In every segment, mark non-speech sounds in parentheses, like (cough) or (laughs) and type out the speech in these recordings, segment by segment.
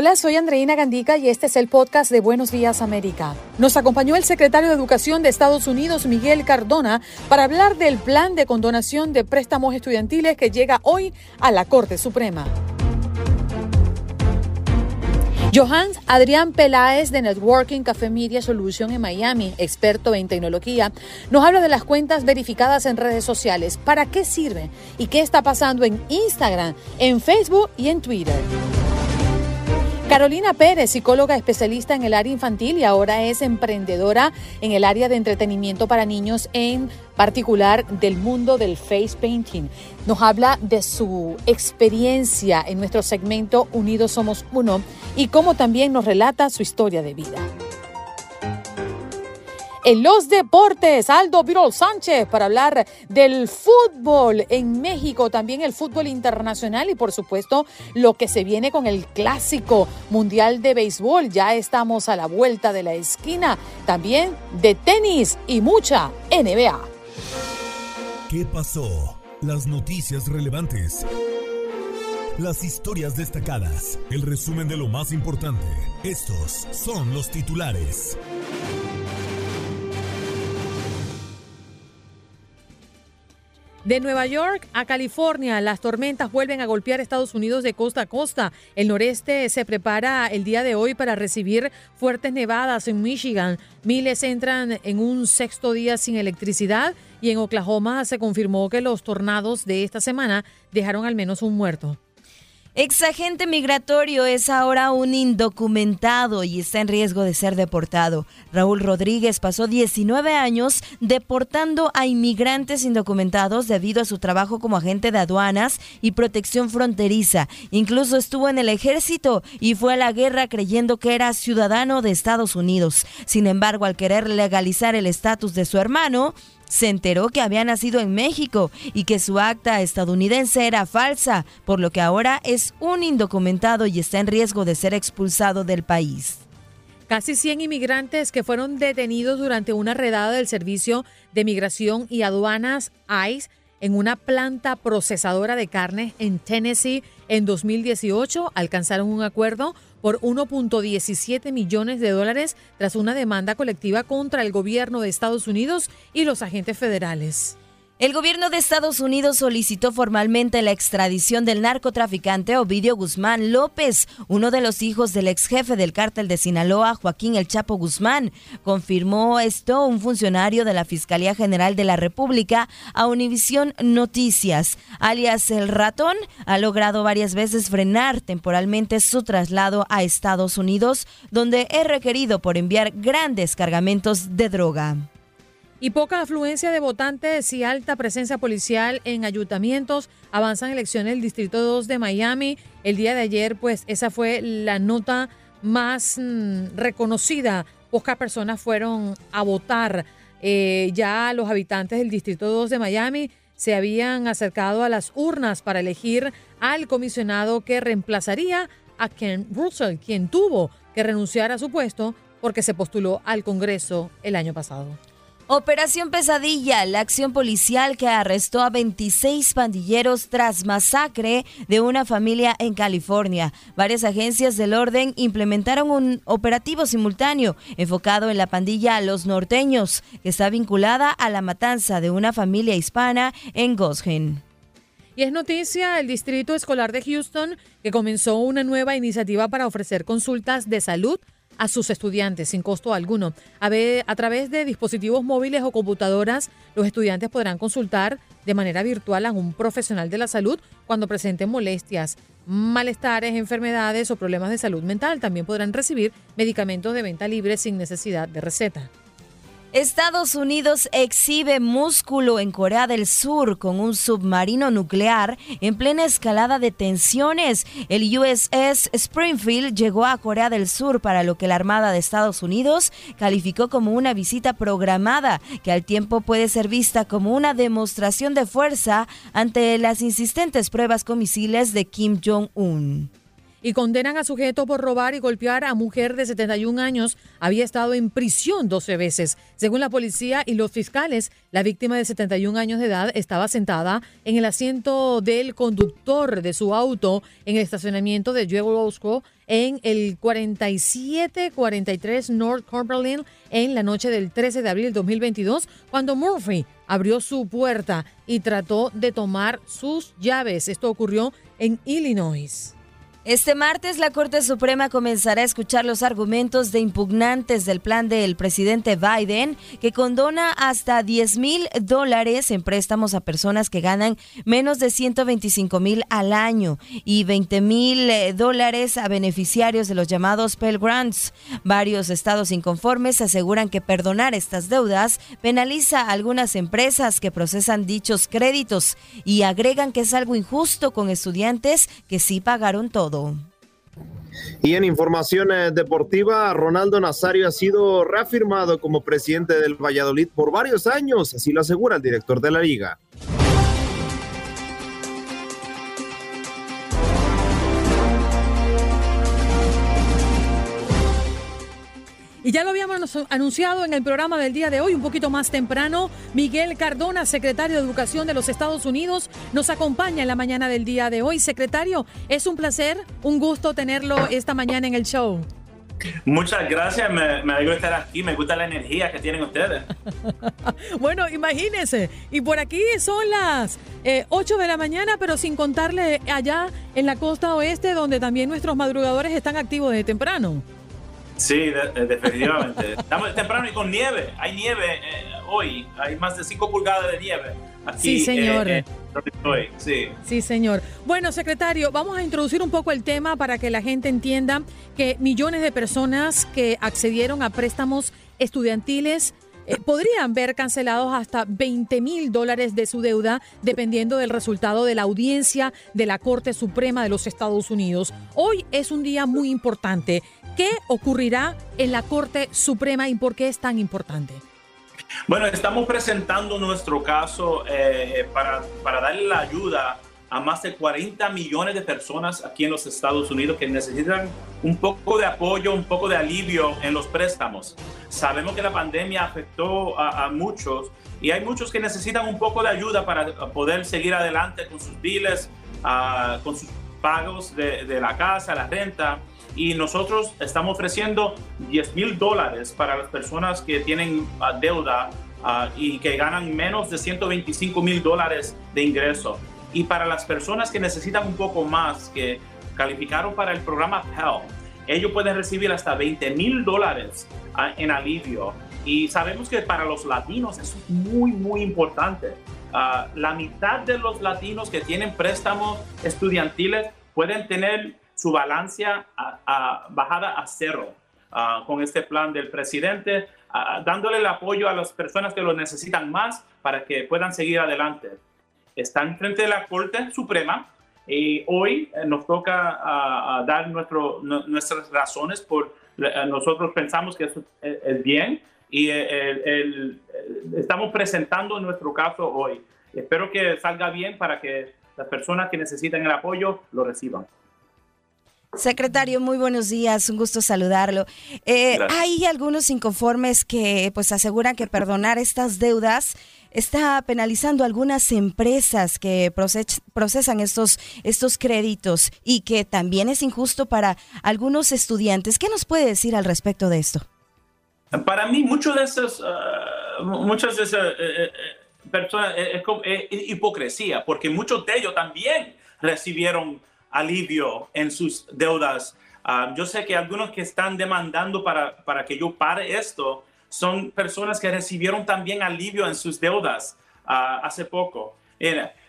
Hola, soy Andreina Gandica y este es el podcast de Buenos Días América. Nos acompañó el secretario de Educación de Estados Unidos, Miguel Cardona, para hablar del plan de condonación de préstamos estudiantiles que llega hoy a la Corte Suprema. Johannes Adrián Peláez de Networking Café Media Solution en Miami, experto en tecnología, nos habla de las cuentas verificadas en redes sociales, para qué sirven y qué está pasando en Instagram, en Facebook y en Twitter. Carolina Pérez, psicóloga especialista en el área infantil y ahora es emprendedora en el área de entretenimiento para niños, en particular del mundo del face painting. Nos habla de su experiencia en nuestro segmento Unidos Somos Uno y cómo también nos relata su historia de vida. En los deportes, Aldo Virol Sánchez para hablar del fútbol en México, también el fútbol internacional y por supuesto lo que se viene con el clásico mundial de béisbol. Ya estamos a la vuelta de la esquina, también de tenis y mucha NBA. ¿Qué pasó? Las noticias relevantes. Las historias destacadas. El resumen de lo más importante. Estos son los titulares. De Nueva York a California, las tormentas vuelven a golpear Estados Unidos de costa a costa. El noreste se prepara el día de hoy para recibir fuertes nevadas en Michigan. Miles entran en un sexto día sin electricidad y en Oklahoma se confirmó que los tornados de esta semana dejaron al menos un muerto. Exagente migratorio es ahora un indocumentado y está en riesgo de ser deportado. Raúl Rodríguez pasó 19 años deportando a inmigrantes indocumentados debido a su trabajo como agente de aduanas y protección fronteriza. Incluso estuvo en el ejército y fue a la guerra creyendo que era ciudadano de Estados Unidos. Sin embargo, al querer legalizar el estatus de su hermano, se enteró que había nacido en México y que su acta estadounidense era falsa, por lo que ahora es un indocumentado y está en riesgo de ser expulsado del país. Casi 100 inmigrantes que fueron detenidos durante una redada del Servicio de Migración y Aduanas ICE en una planta procesadora de carne en Tennessee en 2018 alcanzaron un acuerdo por 1.17 millones de dólares tras una demanda colectiva contra el gobierno de Estados Unidos y los agentes federales. El gobierno de Estados Unidos solicitó formalmente la extradición del narcotraficante Ovidio Guzmán López, uno de los hijos del ex jefe del cártel de Sinaloa, Joaquín El Chapo Guzmán. Confirmó esto un funcionario de la Fiscalía General de la República a Univisión Noticias. Alias El Ratón ha logrado varias veces frenar temporalmente su traslado a Estados Unidos, donde es requerido por enviar grandes cargamentos de droga. Y poca afluencia de votantes y alta presencia policial en ayuntamientos. Avanzan elecciones del Distrito 2 de Miami. El día de ayer, pues esa fue la nota más mm, reconocida. Pocas personas fueron a votar. Eh, ya los habitantes del Distrito 2 de Miami se habían acercado a las urnas para elegir al comisionado que reemplazaría a Ken Russell, quien tuvo que renunciar a su puesto porque se postuló al Congreso el año pasado. Operación Pesadilla, la acción policial que arrestó a 26 pandilleros tras masacre de una familia en California. Varias agencias del orden implementaron un operativo simultáneo enfocado en la pandilla Los Norteños, que está vinculada a la matanza de una familia hispana en Goshen. Y es noticia el Distrito Escolar de Houston que comenzó una nueva iniciativa para ofrecer consultas de salud a sus estudiantes sin costo alguno. A, través de dispositivos móviles o computadoras, los estudiantes podrán consultar de manera virtual a un profesional de la salud cuando presenten molestias, malestares, enfermedades o problemas de salud mental. También podrán recibir medicamentos de venta libre sin necesidad de receta. Estados Unidos exhibe músculo en Corea del Sur con un submarino nuclear en plena escalada de tensiones. El USS Springfield llegó a Corea del Sur para lo que la Armada de Estados Unidos calificó como una visita programada, que al tiempo puede ser vista como una demostración de fuerza ante las insistentes pruebas con misiles de Kim Jong-un y condenan a sujeto por robar y golpear a mujer de 71 años. Había estado en prisión 12 veces. Según la policía y los fiscales, la víctima de 71 años de edad estaba sentada en el asiento del conductor de su auto en el estacionamiento de Roscoe en el 4743 North Cumberland en la noche del 13 de abril de 2022, cuando Murphy abrió su puerta y trató de tomar sus llaves. Esto ocurrió en Illinois. Este martes la Corte Suprema comenzará a escuchar los argumentos de impugnantes del plan del presidente Biden que condona hasta 10 mil dólares en préstamos a personas que ganan menos de 125 mil al año y 20 mil eh, dólares a beneficiarios de los llamados Pell Grants. Varios estados inconformes aseguran que perdonar estas deudas penaliza a algunas empresas que procesan dichos créditos y agregan que es algo injusto con estudiantes que sí pagaron todo. Y en información eh, deportiva, Ronaldo Nazario ha sido reafirmado como presidente del Valladolid por varios años, así lo asegura el director de la liga. Y ya lo habíamos anunciado en el programa del día de hoy, un poquito más temprano. Miguel Cardona, secretario de Educación de los Estados Unidos, nos acompaña en la mañana del día de hoy. Secretario, es un placer, un gusto tenerlo esta mañana en el show. Muchas gracias, me, me alegro de estar aquí, me gusta la energía que tienen ustedes. (laughs) bueno, imagínense, y por aquí son las 8 eh, de la mañana, pero sin contarle allá en la costa oeste, donde también nuestros madrugadores están activos desde temprano. Sí, definitivamente. (laughs) Estamos temprano y con nieve. Hay nieve eh, hoy. Hay más de 5 pulgadas de nieve. Aquí, sí, señor. Eh, eh, sí. sí, señor. Bueno, secretario, vamos a introducir un poco el tema para que la gente entienda que millones de personas que accedieron a préstamos estudiantiles podrían ver cancelados hasta 20 mil dólares de su deuda dependiendo del resultado de la audiencia de la Corte Suprema de los Estados Unidos. Hoy es un día muy importante. ¿Qué ocurrirá en la Corte Suprema y por qué es tan importante? Bueno, estamos presentando nuestro caso eh, para, para darle la ayuda a más de 40 millones de personas aquí en los Estados Unidos que necesitan un poco de apoyo, un poco de alivio en los préstamos. Sabemos que la pandemia afectó a, muchos y hay muchos que necesitan un poco de ayuda para poder seguir adelante con sus biles, ah, con sus pagos de, de la casa, la renta y nosotros estamos ofreciendo 10 mil dólares para las personas que tienen ah, deuda ah, y que ganan menos de 125 mil dólares de ingreso. Y para las personas que necesitan un poco más, que calificaron para el programa Pell, ellos pueden recibir hasta 20 mil dólares ah, en alivio. Y sabemos que para los latinos es muy, muy importante. la mitad de los latinos que tienen préstamos estudiantiles pueden tener su balancia bajada a cero con este plan del presidente, dándole el apoyo a las personas que lo necesitan más para que puedan seguir adelante. Están frente de la Corte Suprema y hoy eh, nos toca dar nuestro, nuestras razones por eh, nosotros pensamos que eso es, bien y eh, estamos presentando nuestro caso hoy. Espero que salga bien para que las personas que necesitan el apoyo lo reciban. Secretario, muy buenos días, un gusto saludarlo. Eh, hay algunos inconformes que pues aseguran que perdonar estas deudas está penalizando algunas empresas que procesan estos, estos créditos y que también es injusto para algunos estudiantes. ¿Qué nos puede decir al respecto de esto? Para mí, muchos de esos, uh, muchas de esas eh, eh, personas es, hipocresía, porque muchos de ellos también recibieron alivio en sus deudas Ah, yo sé que algunos que están demandando para, para que yo pare esto son personas que recibieron también alivio en sus deudas ah, hace poco.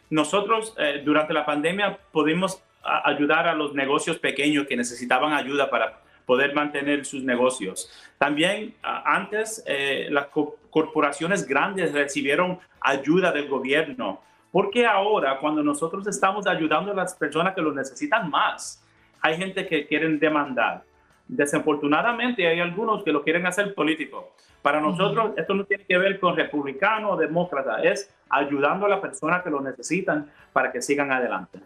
nosotros eh, durante la pandemia pudimos ayudar a los negocios pequeños que necesitaban ayuda para poder mantener sus negocios. También antes eh, las corporaciones grandes recibieron ayuda del gobierno. Porque ahora, cuando nosotros estamos ayudando a las personas que lo necesitan más, hay gente que quieren demandar. Desafortunadamente hay algunos que lo quieren hacer político. Para nosotros esto no tiene que ver con republicano o demócrata, es ayudando a las personas que lo necesitan para que sigan adelante.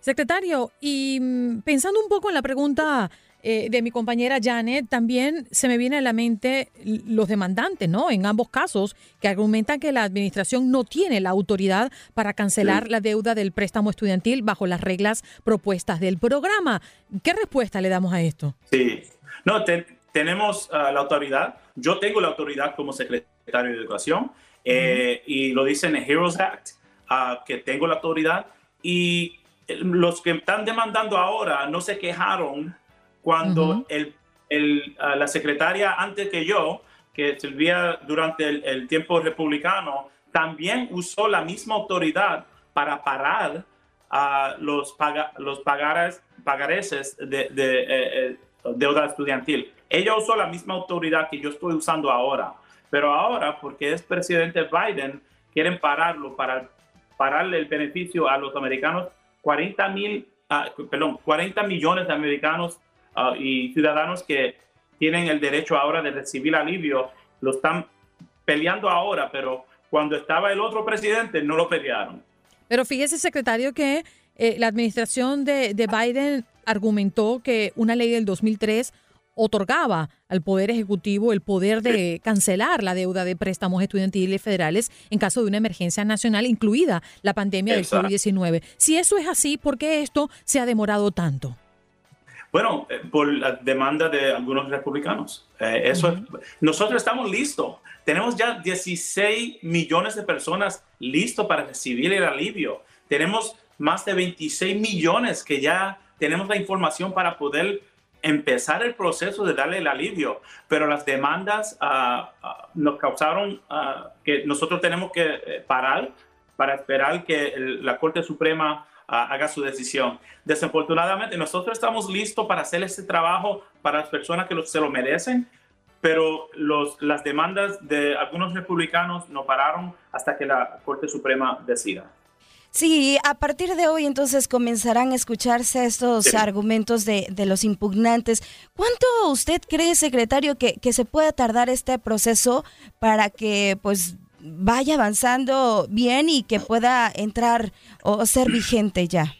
Secretario, y mm, pensando un poco en la pregunta eh, de mi compañera Janet, también se me viene a la mente los demandantes, ¿no? En ambos casos, que argumentan que la administración no tiene la autoridad para cancelar la deuda del préstamo estudiantil bajo las reglas propuestas del programa. ¿Qué respuesta le damos a esto? Sí, no, tenemos ah, la autoridad. Yo tengo la autoridad como secretario de Educación eh, y lo dice en el Heroes Act, ah, que tengo la autoridad. Y los que están demandando ahora no se quejaron cuando el, la secretaria antes que yo, que servía durante el, tiempo republicano, también usó la misma autoridad para parar a los, los pagares, pagareses de, de eh, eh, deuda estudiantil. Ella usó la misma autoridad que yo estoy usando ahora, pero ahora, porque es presidente Biden, quieren pararlo para pararle el beneficio a los americanos. 40 mil, ah, perdón, 40 millones de americanos Ah, y ciudadanos que tienen el derecho ahora de recibir alivio, lo están peleando ahora, pero cuando estaba el otro presidente no lo pelearon. Pero fíjese, secretario, que eh, la administración de, de, Biden argumentó que una ley del 2003 otorgaba al Poder Ejecutivo el poder de cancelar la deuda de préstamos estudiantiles federales en caso de una emergencia nacional, incluida la pandemia del COVID-19. Si eso es así, ¿por qué esto se ha demorado tanto? Bueno, eh, por la demanda de algunos republicanos. Eh, eso nosotros estamos listos. Tenemos ya 16 millones de personas listos para recibir el alivio. Tenemos más de 26 millones que ya tenemos la información para poder empezar el proceso de darle el alivio. Pero las demandas ah, nos causaron ah, que nosotros tenemos que eh, parar para esperar que la Corte Suprema haga su decisión. Desafortunadamente, nosotros estamos listos para hacer este trabajo para las personas que se lo merecen, pero los, las demandas de algunos republicanos no pararon hasta que la Corte Suprema decida. Sí, a partir de hoy entonces comenzarán a escucharse estos argumentos de, de, los impugnantes. ¿Cuánto usted cree, secretario, que, que se pueda tardar este proceso para que pues vaya avanzando bien y que pueda entrar o ser vigente ya?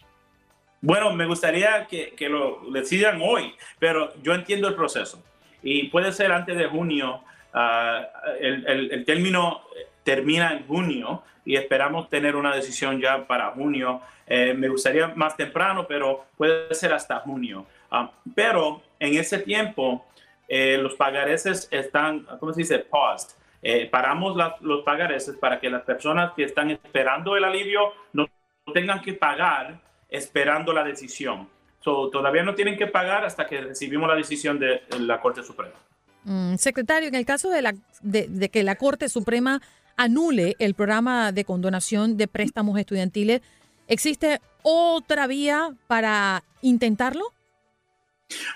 Bueno, me gustaría que, lo decidan hoy, pero yo entiendo el proceso y puede ser antes de junio. Ah, el, término termina en junio y esperamos tener una decisión ya para junio. Eh, me gustaría más temprano, pero puede ser hasta junio. Ah, pero en ese tiempo, eh, los pagareces están, ¿cómo se dice? Paused. Eh, paramos los pagareces para que las personas que están esperando el alivio no tengan que pagar esperando la decisión. todavía no tienen que pagar hasta que recibimos la decisión de, la Corte Suprema. Mm, secretario, en el caso de, la, de, que la Corte Suprema anule el programa de condonación de préstamos estudiantiles, ¿existe otra vía para intentarlo?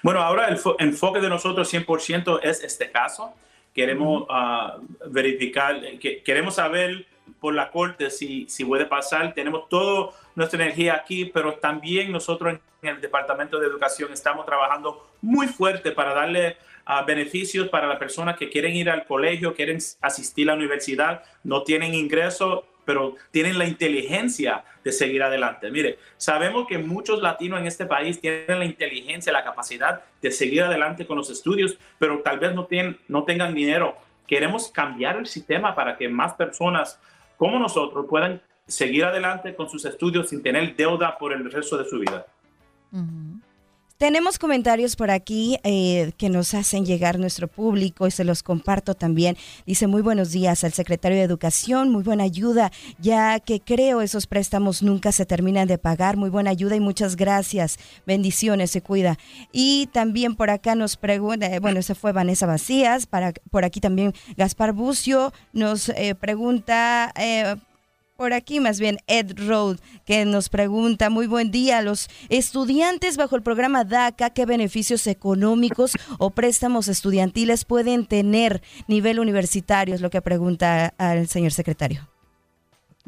Bueno, ahora el enfoque de nosotros 100% es este caso. Queremos ah, verificar, que, queremos saber por la corte si, si puede pasar. Tenemos toda nuestra energía aquí, pero también nosotros en el Departamento de Educación estamos trabajando muy fuerte para darle uh, beneficios para las personas que quieren ir al colegio, quieren asistir a la universidad, no tienen ingreso, pero tienen la inteligencia de seguir adelante. Mire, sabemos que muchos latinos en este país tienen la inteligencia, la capacidad de seguir adelante con los estudios, pero tal vez no, tienen, no tengan dinero. Queremos cambiar el sistema para que más personas como nosotros puedan seguir adelante con sus estudios sin tener deuda por el resto de su vida. Tenemos comentarios por aquí eh, que nos hacen llegar nuestro público y se los comparto también. Dice muy buenos días al secretario de Educación, muy buena ayuda, ya que creo esos préstamos nunca se terminan de pagar. Muy buena ayuda y muchas gracias. Bendiciones, se cuida. Y también por acá nos pregunta, eh, bueno, esa fue Vanessa Vacías, para, por aquí también Gaspar Bucio nos eh, pregunta por aquí más bien Ed Road, que nos pregunta, muy buen día, los estudiantes bajo el programa DACA, ¿qué beneficios económicos (laughs) o préstamos estudiantiles pueden tener nivel universitario? Es lo que pregunta al señor secretario.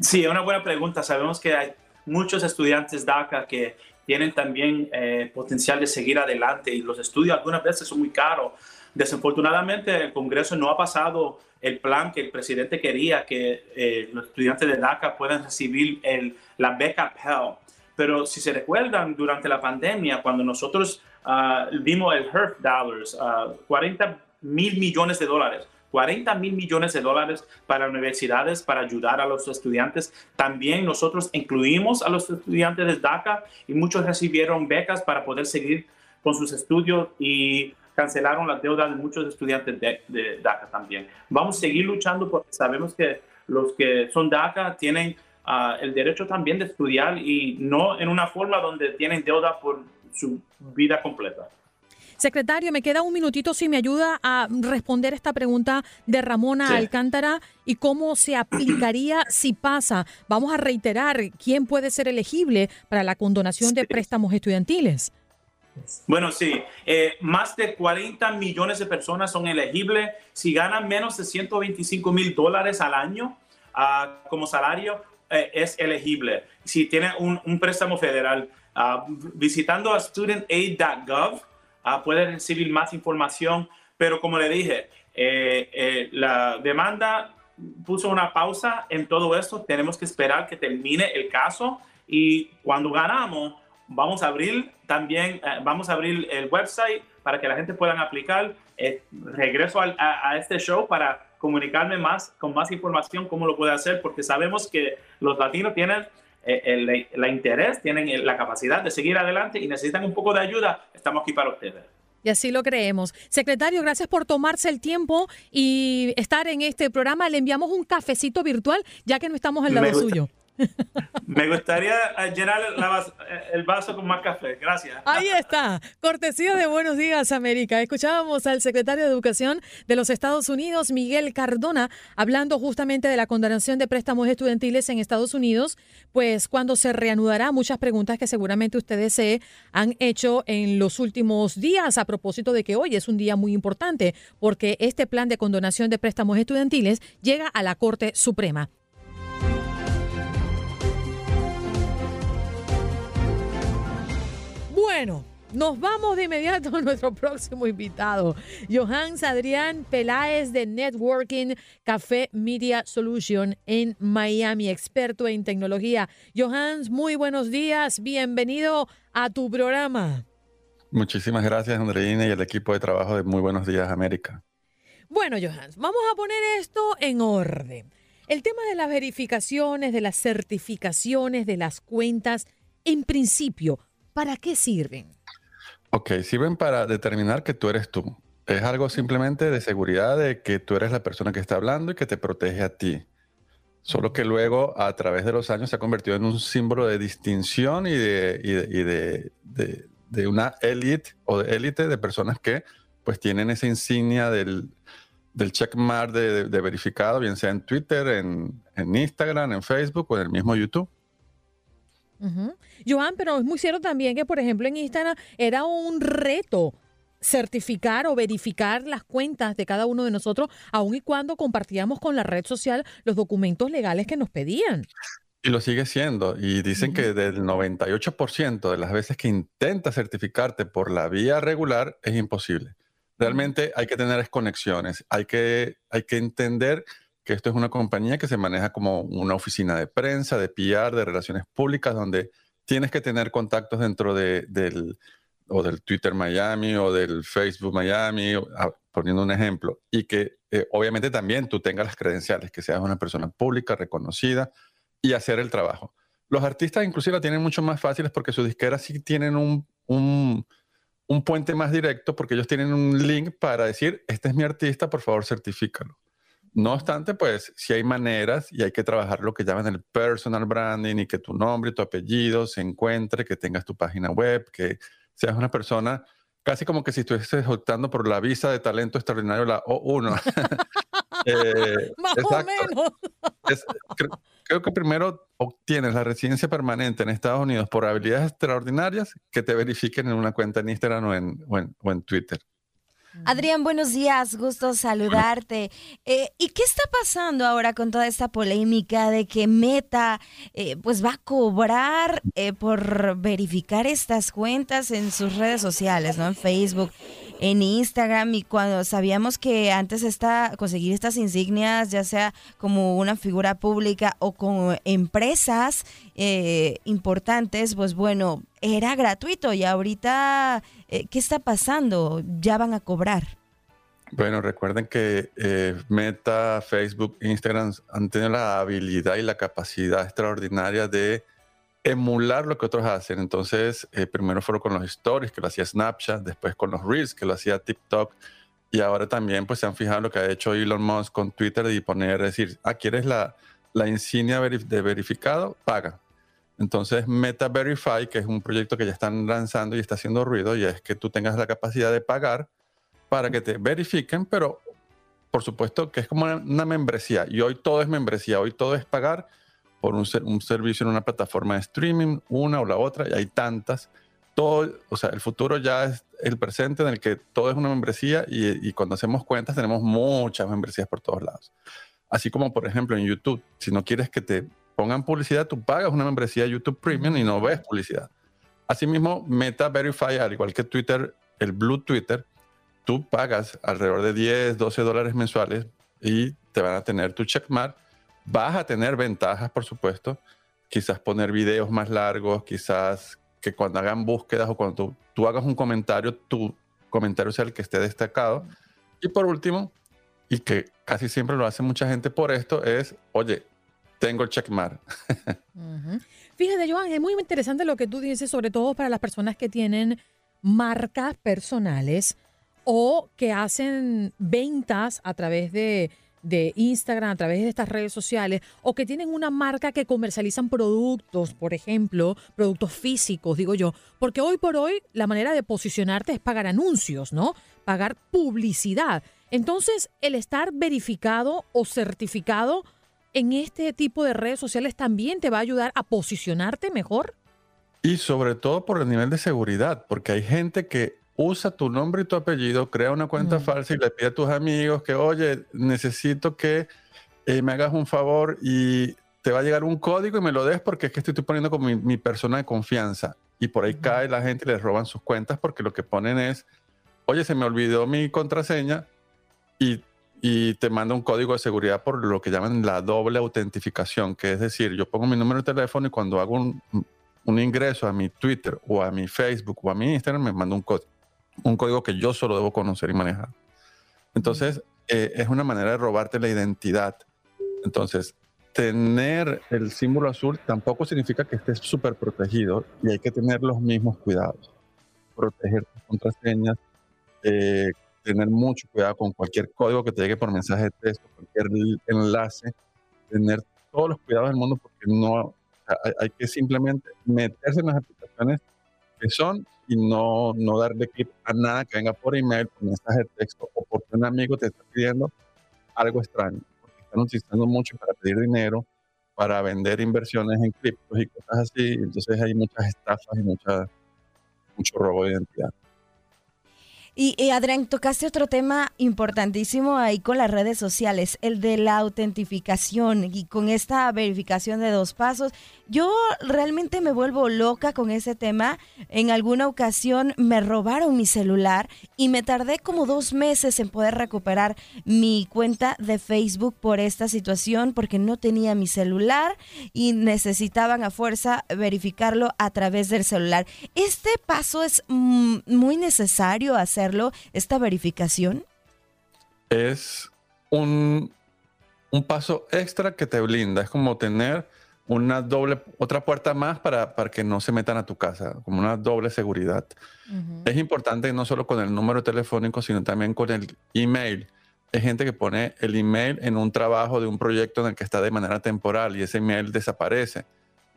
Sí, una buena pregunta. Sabemos que hay muchos estudiantes DACA que tienen también eh, potencial de seguir adelante y los estudios algunas veces son muy caros. Desafortunadamente el Congreso no ha pasado el plan que el presidente quería, que eh, los estudiantes de DACA puedan recibir el, la beca Pell. Pero si se recuerdan, durante la pandemia, cuando nosotros uh, vimos el HERF Dollars, 40 ah, mil millones de dólares, 40 mil millones de dólares para universidades para ayudar a los estudiantes. También nosotros incluimos a los estudiantes de DACA y muchos recibieron becas para poder seguir con sus estudios y cancelaron la deuda de muchos estudiantes de, DACA también. Vamos a seguir luchando porque sabemos que los que son DACA tienen ah, el derecho también de estudiar y no en una forma donde tienen deuda por su vida completa. Secretario, me queda un minutito si me ayuda a responder esta pregunta de Ramona Alcántara y cómo se aplicaría (clears throat) si pasa. Vamos a reiterar quién puede ser elegible para la condonación de préstamos estudiantiles. Bueno, sí, eh, más de 40 millones de personas son elegibles. Si ganan menos de 125 mil dólares al año ah, como salario, eh, es elegible. Si tiene un, préstamo federal, ah, visitando a studentaid.gov, ah, puede recibir más información. Pero como le dije, eh, la demanda puso una pausa en todo esto. Tenemos que esperar que termine el caso y cuando ganamos, vamos a abrir también, eh, vamos a abrir el website para que la gente pueda aplicar. Eh, regreso a, este show para comunicarme más, con más información cómo lo puede hacer, porque sabemos que los latinos tienen eh, el, interés, tienen la capacidad de seguir adelante y necesitan un poco de ayuda. Estamos aquí para ustedes. Y así lo creemos. Secretario, gracias por tomarse el tiempo y estar en este programa. Le enviamos un cafecito virtual, ya que no estamos al lado suyo. Me gustaría eh, llenar eh, el vaso con más café. Gracias. Ahí está. Cortesía de Buenos Días, América. Escuchábamos al secretario de Educación de los Estados Unidos, Miguel Cardona, hablando justamente de la condonación de préstamos estudiantiles en Estados Unidos, pues cuando se reanudará muchas preguntas que seguramente ustedes se han hecho en los últimos días a propósito de que hoy es un día muy importante porque este plan de condonación de préstamos estudiantiles llega a la Corte Suprema. Bueno, nos vamos de inmediato a nuestro próximo invitado, Johans Adrián Peláez de Networking Café Media Solution en Miami, experto en tecnología. Johans, muy buenos días, bienvenido a tu programa. Muchísimas gracias, Andreina, y el equipo de trabajo de Muy Buenos Días, América. Bueno, Johans, vamos a poner esto en orden. El tema de las verificaciones, de las certificaciones, de las cuentas, en principio, ¿Para qué sirven? Ok, sirven para determinar que tú eres tú. Es algo simplemente de seguridad de que tú eres la persona que está hablando y que te protege a ti. Solo que luego, a través de los años, se ha convertido en un símbolo de distinción y de, de, una élite o de élite de personas que pues tienen esa insignia del, del checkmark de, verificado, bien sea en Twitter, en, en Instagram, en Facebook o en el mismo YouTube. Joan, pero es muy cierto también que, por ejemplo, en Instagram era un reto certificar o verificar las cuentas de cada uno de nosotros, aun y cuando compartíamos con la red social los documentos legales que nos pedían. Y lo sigue siendo. Y dicen que del 98% de las veces que intenta certificarte por la vía regular es imposible. Realmente hay que tener conexiones, hay que, hay que entender que esto es una compañía que se maneja como una oficina de prensa, de PR, de relaciones públicas, donde tienes que tener contactos dentro de, del, o del Twitter Miami o del Facebook Miami, ah, poniendo un ejemplo, y que eh, obviamente también tú tengas las credenciales, que seas una persona pública, reconocida, y hacer el trabajo. Los artistas inclusive la tienen mucho más fáciles porque sus disqueras sí tienen un, un un puente más directo porque ellos tienen un link para decir, este es mi artista, por favor certifícalo. No obstante, pues si hay maneras y hay que trabajar lo que llaman el personal branding y que tu nombre y tu apellido se encuentre, que tengas tu página web, que seas una persona casi como que si estuvieses optando por la visa de talento extraordinario, la O1. (laughs) eh, Más o menos. creo, que primero obtienes la residencia permanente en Estados Unidos por habilidades extraordinarias que te verifiquen en una cuenta en Instagram o en, o en Twitter. Adrián, buenos días, gusto saludarte. Eh, ¿Y qué está pasando ahora con toda esta polémica de que Meta eh, pues va a cobrar eh, por verificar estas cuentas en sus redes sociales, ¿no? En Facebook, en Instagram y cuando sabíamos que antes está conseguir estas insignias, ya sea como una figura pública o con empresas importantes, pues bueno, era gratuito y ahorita, eh, ¿qué está pasando? ¿Ya van a cobrar? Bueno, recuerden que eh, Meta, Facebook, Instagram han tenido la habilidad y la capacidad extraordinaria de emular lo que otros hacen. Entonces, eh, primero fueron con los stories, que lo hacía Snapchat, después con los Reels, que lo hacía TikTok, y ahora también pues se han fijado lo que ha hecho Elon Musk con Twitter y poner, decir, ah, ¿quieres la, la insignia de verificado? Paga. Entonces, Meta Verify, que es un proyecto que ya están lanzando y está haciendo ruido, y es que tú tengas la capacidad de pagar para que te verifiquen, pero por supuesto que es como una, membresía. Y hoy todo es membresía, hoy todo es pagar por un, servicio en una plataforma de streaming, una o la otra, y hay tantas. Todo, o sea, el futuro ya es el presente en el que todo es una membresía y, y cuando hacemos cuentas tenemos muchas membresías por todos lados. Así como, por ejemplo, en YouTube, si no quieres que te pongan publicidad, tú pagas una membresía de YouTube Premium y no ves publicidad. Asimismo, Meta Verify, al igual que Twitter, el Blue Twitter, tú pagas alrededor de 10, 12 dólares mensuales y te van a tener tu checkmark. Vas a tener ventajas, por supuesto. Quizás poner videos más largos, quizás que cuando hagan búsquedas o cuando tú, tú hagas un comentario, tu comentario sea el que esté destacado. Y por último, y que casi siempre lo hace mucha gente por esto, es, oye, tengo el checkmark. (laughs) Fíjate, Joan, es muy interesante lo que tú dices, sobre todo para las personas que tienen marcas personales o que hacen ventas a través de, de Instagram, a través de estas redes sociales, o que tienen una marca que comercializan productos, por ejemplo, productos físicos, digo yo, porque hoy por hoy la manera de posicionarte es pagar anuncios, ¿no? Pagar publicidad. Entonces, el estar verificado o certificado en este tipo de redes sociales también te va a ayudar a posicionarte mejor? Y sobre todo por el nivel de seguridad, porque hay gente que usa tu nombre y tu apellido, crea una cuenta mm. falsa y le pide a tus amigos que, oye, necesito que eh, me hagas un favor y te va a llegar un código y me lo des porque es que estoy poniendo como mi, persona de confianza. Y por ahí cae la gente y les roban sus cuentas porque lo que ponen es, oye, se me olvidó mi contraseña y y te manda un código de seguridad por lo que llaman la doble autentificación, que es decir, yo pongo mi número de teléfono y cuando hago un, un ingreso a mi Twitter o a mi Facebook o a mi Instagram me manda un, código, un código que yo solo debo conocer y manejar. Entonces, eh, es una manera de robarte la identidad. Entonces, tener el símbolo azul tampoco significa que estés súper protegido y hay que tener los mismos cuidados. Proteger tus contraseñas, eh, tener mucho cuidado con cualquier código que te llegue por mensaje de texto, cualquier enlace, tener todos los cuidados del mundo porque no hay, que simplemente meterse en las aplicaciones que son y no, no darle clic a nada que venga por email, por mensaje de texto o porque un amigo te está pidiendo algo extraño, porque están utilizando mucho para pedir dinero, para vender inversiones en criptos y cosas así, entonces hay muchas estafas y mucha, mucho robo de identidad. Y, Adrián, tocaste otro tema importantísimo ahí con las redes sociales, el de la autentificación y con esta verificación de dos pasos. Yo realmente me vuelvo loca con ese tema. En alguna ocasión me robaron mi celular y me tardé como dos meses en poder recuperar mi cuenta de Facebook por esta situación porque no tenía mi celular y necesitaban a fuerza verificarlo a través del celular. Este paso es mm, muy necesario hacer esta verificación? Es un, un paso extra que te blinda. Es como tener una doble, otra puerta más para, para que no se metan a tu casa, como una doble seguridad. Es importante no solo con el número telefónico, sino también con el email. Hay gente que pone el email en un trabajo de un proyecto en el que está de manera temporal y ese email desaparece,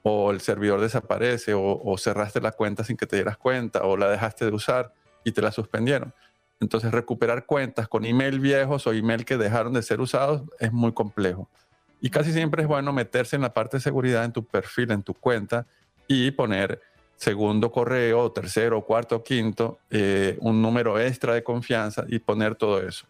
o el servidor desaparece, o, o cerraste la cuenta sin que te dieras cuenta, o la dejaste de usar y te la suspendieron. Entonces, recuperar cuentas con email viejos o email que dejaron de ser usados es muy complejo. Y casi siempre es bueno meterse en la parte de seguridad en tu perfil, en tu cuenta y poner segundo correo, tercero, cuarto, quinto, eh, un número extra de confianza y poner todo eso.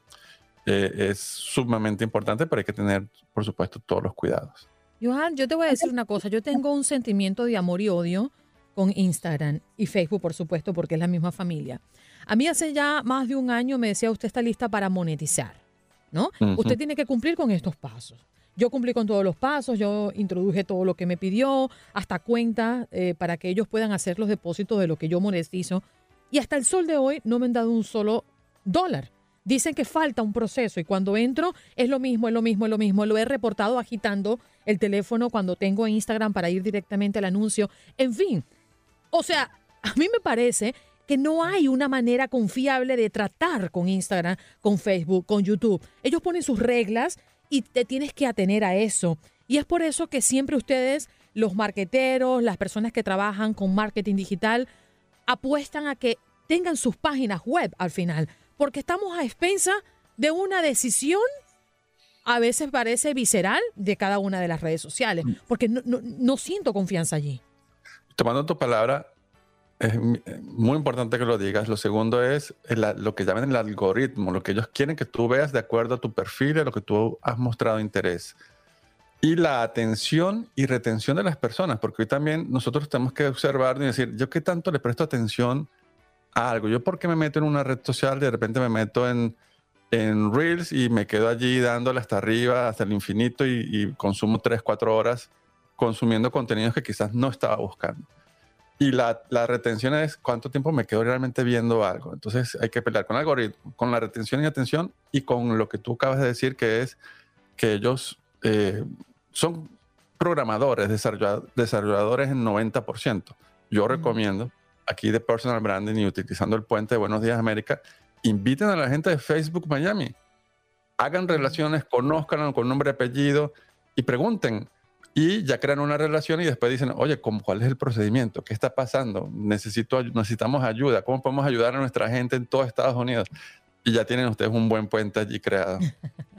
Eh, es sumamente importante, pero hay que tener, por supuesto, todos los cuidados. Johan, yo te voy a decir una cosa. Yo tengo un sentimiento de amor y odio con Instagram y Facebook, por supuesto, porque es la misma familia. A mí hace ya más de un año me decía, usted está lista para monetizar, ¿no? Usted tiene que cumplir con estos pasos. Yo cumplí con todos los pasos, yo introduje todo lo que me pidió, hasta cuenta eh, para que ellos puedan hacer los depósitos de lo que yo monetizo. Y hasta el sol de hoy no me han dado un solo dólar. Dicen que falta un proceso y cuando entro es lo mismo, es lo mismo, es lo mismo. Lo he reportado agitando el teléfono cuando tengo Instagram para ir directamente al anuncio. En fin, o sea, a mí me parece que no hay una manera confiable de tratar con Instagram, con Facebook, con YouTube. Ellos ponen sus reglas y te tienes que atener a eso. Y es por eso que siempre ustedes, los marqueteros, las personas que trabajan con marketing digital, apuestan a que tengan sus páginas web al final, porque estamos a expensa de una decisión a veces parece visceral de cada una de las redes sociales, porque no, no siento confianza allí. Tomando tu palabra, es muy importante que lo digas. Lo segundo es lo que llaman el algoritmo, lo que ellos quieren que tú veas de acuerdo a tu perfil, a lo que tú has mostrado interés. Y la atención y retención de las personas, porque hoy también nosotros tenemos que observar y decir, yo qué tanto le presto atención a algo. Yo por qué me meto en una red social, de repente me meto en, en Reels y me quedo allí dándole hasta arriba, hasta el infinito y, y consumo 3, 4 horas consumiendo contenidos que quizás no estaba buscando. Y la, la, retención es cuánto tiempo me quedo realmente viendo algo. Entonces hay que pelear con el algoritmo, con la retención y atención y con lo que tú acabas de decir, que es que ellos eh, son programadores, desarrolladores en 90%. Yo recomiendo aquí de Personal Branding y utilizando el puente de Buenos Días América, inviten a la gente de Facebook Miami, hagan relaciones, conozcan con nombre y apellido y pregunten y ya crean una relación y después dicen, oye, ¿cuál es el procedimiento? ¿Qué está pasando? Necesito, necesitamos ayuda. ¿Cómo podemos ayudar a nuestra gente en todo Estados Unidos? Y ya tienen ustedes un buen puente allí creado.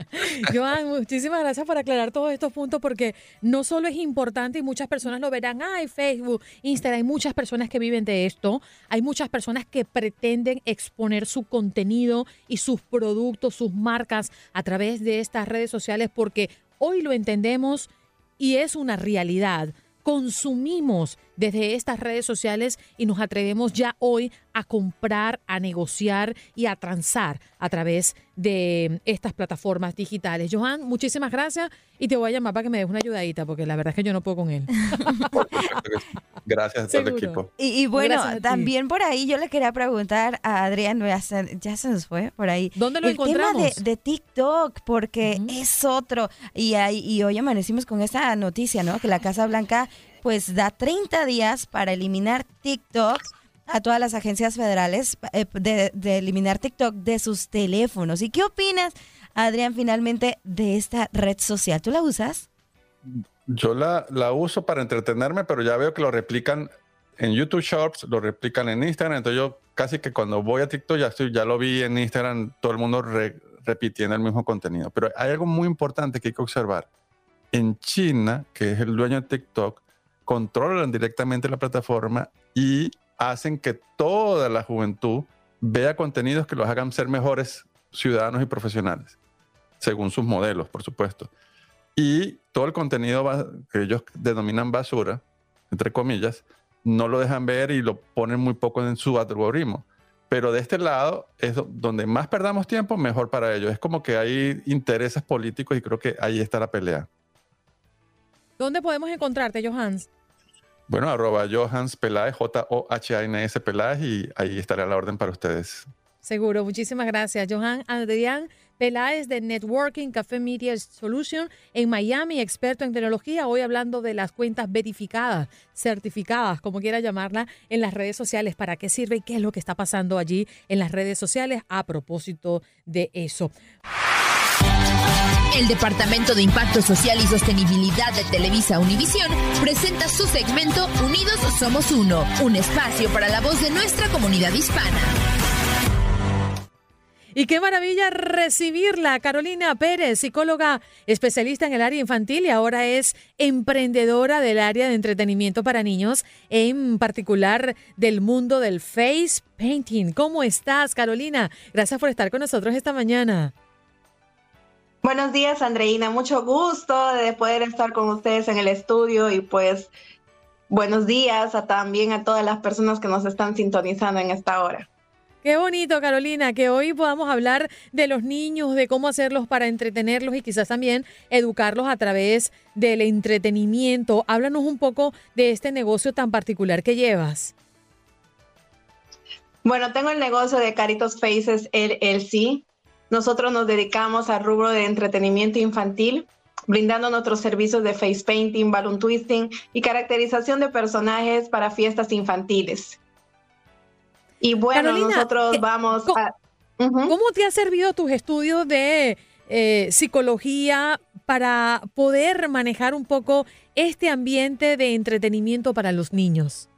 (laughs) Joan, muchísimas gracias por aclarar todos estos puntos porque no solo es importante y muchas personas lo verán, hay Facebook, Instagram, hay muchas personas que viven de esto, hay muchas personas que pretenden exponer su contenido y sus productos, sus marcas a través de estas redes sociales porque hoy lo entendemos y es una realidad. Consumimos desde estas redes sociales y nos atrevemos ya hoy a comprar, a negociar y a transar a través de estas plataformas digitales. Johan, muchísimas gracias y te voy a llamar para que me des una ayudadita porque la verdad es que yo no puedo con él. (laughs) Gracias a todo el equipo. Y, bueno, también por ahí yo le quería preguntar a Adrián, ya se, ya se nos fue por ahí. ¿Dónde lo el encontramos? tema de, TikTok, porque es otro. Y, y hoy amanecimos con esta noticia, ¿no? Que la Casa Blanca pues da 30 días para eliminar TikTok a todas las agencias federales eh, de, eliminar TikTok de sus teléfonos. ¿Y qué opinas, Adrián, finalmente de esta red social? ¿Tú la usas? Yo la, la uso para entretenerme, pero ya veo que lo replican en YouTube Shorts, lo replican en Instagram. Entonces yo casi que cuando voy a TikTok ya, estoy, ya lo vi en Instagram, todo el mundo repitiendo el mismo contenido. Pero hay algo muy importante que hay que observar. En China, que es el dueño de TikTok, controlan directamente la plataforma y hacen que toda la juventud vea contenidos que los hagan ser mejores ciudadanos y profesionales, según sus modelos, por supuesto. Y todo el contenido que ellos denominan basura, entre comillas, no lo dejan ver y lo ponen muy poco en su algoritmo. Pero de este lado es donde más perdamos tiempo, mejor para ellos. Es como que hay intereses políticos y creo que ahí está la pelea. ¿Dónde podemos encontrarte, Johans? Bueno, arroba Johans Peláez, J-O-H-A-N-S Peláez, y ahí estaré a la orden para ustedes. Seguro, muchísimas gracias. Johan Adrián Peláez de Networking Café Media Solution en Miami, experto en tecnología, hoy hablando de las cuentas verificadas, certificadas, como quiera llamarla, en las redes sociales, para qué sirve y qué es lo que está pasando allí en las redes sociales a propósito de eso. El Departamento de Impacto Social y Sostenibilidad de Televisa Univisión presenta su segmento Unidos Somos Uno, un espacio para la voz de nuestra comunidad hispana. Y qué maravilla recibirla, Carolina Pérez, psicóloga especialista en el área infantil y ahora es emprendedora del área de entretenimiento para niños, en particular del mundo del face painting. ¿Cómo estás, Carolina? Gracias por estar con nosotros esta mañana. Buenos días, Andreina. Mucho gusto de poder estar con ustedes en el estudio y pues buenos días a, también a todas las personas que nos están sintonizando en esta hora. Qué bonito, Carolina, que hoy podamos hablar de los niños, de cómo hacerlos para entretenerlos y quizás también educarlos a través del entretenimiento. Háblanos un poco de este negocio tan particular que llevas. Bueno, tengo el negocio de Caritos Faces LLC. Nosotros nos dedicamos al rubro de entretenimiento infantil, brindando nuestros servicios de face painting, balloon twisting y caracterización de personajes para fiestas infantiles. Y bueno, nosotros vamos a... ¿Cómo te ha servido tus estudios de eh, psicología para poder manejar un poco este ambiente de entretenimiento para los niños?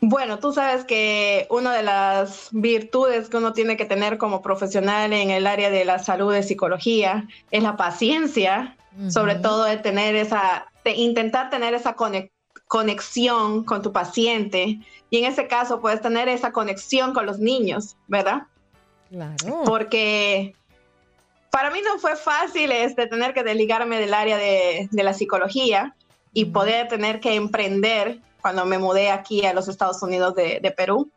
Bueno, tú sabes que una de las virtudes que uno tiene que tener como profesional en el área de la salud de psicología es la paciencia, sobre todo de tener esa, de intentar tener esa conexión con tu paciente y en ese caso puedes tener esa conexión con los niños, ¿verdad? Claro. Porque para mí no fue fácil este, tener que desligarme del área de, la psicología y poder tener que emprender cuando me mudé aquí a los Estados Unidos de, Perú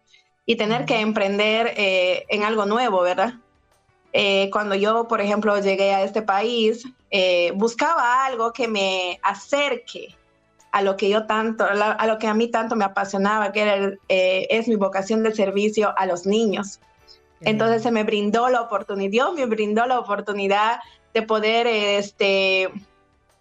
y tener que emprender eh, en algo nuevo, ¿verdad? Eh, cuando yo, por ejemplo, llegué a este país, eh, buscaba algo que me acerque a lo que yo tanto, a lo que a mí tanto me apasionaba, que era eh, es mi vocación de servicio a los niños. Entonces se me brindó la oportunidad, Dios me brindó la oportunidad de poder este,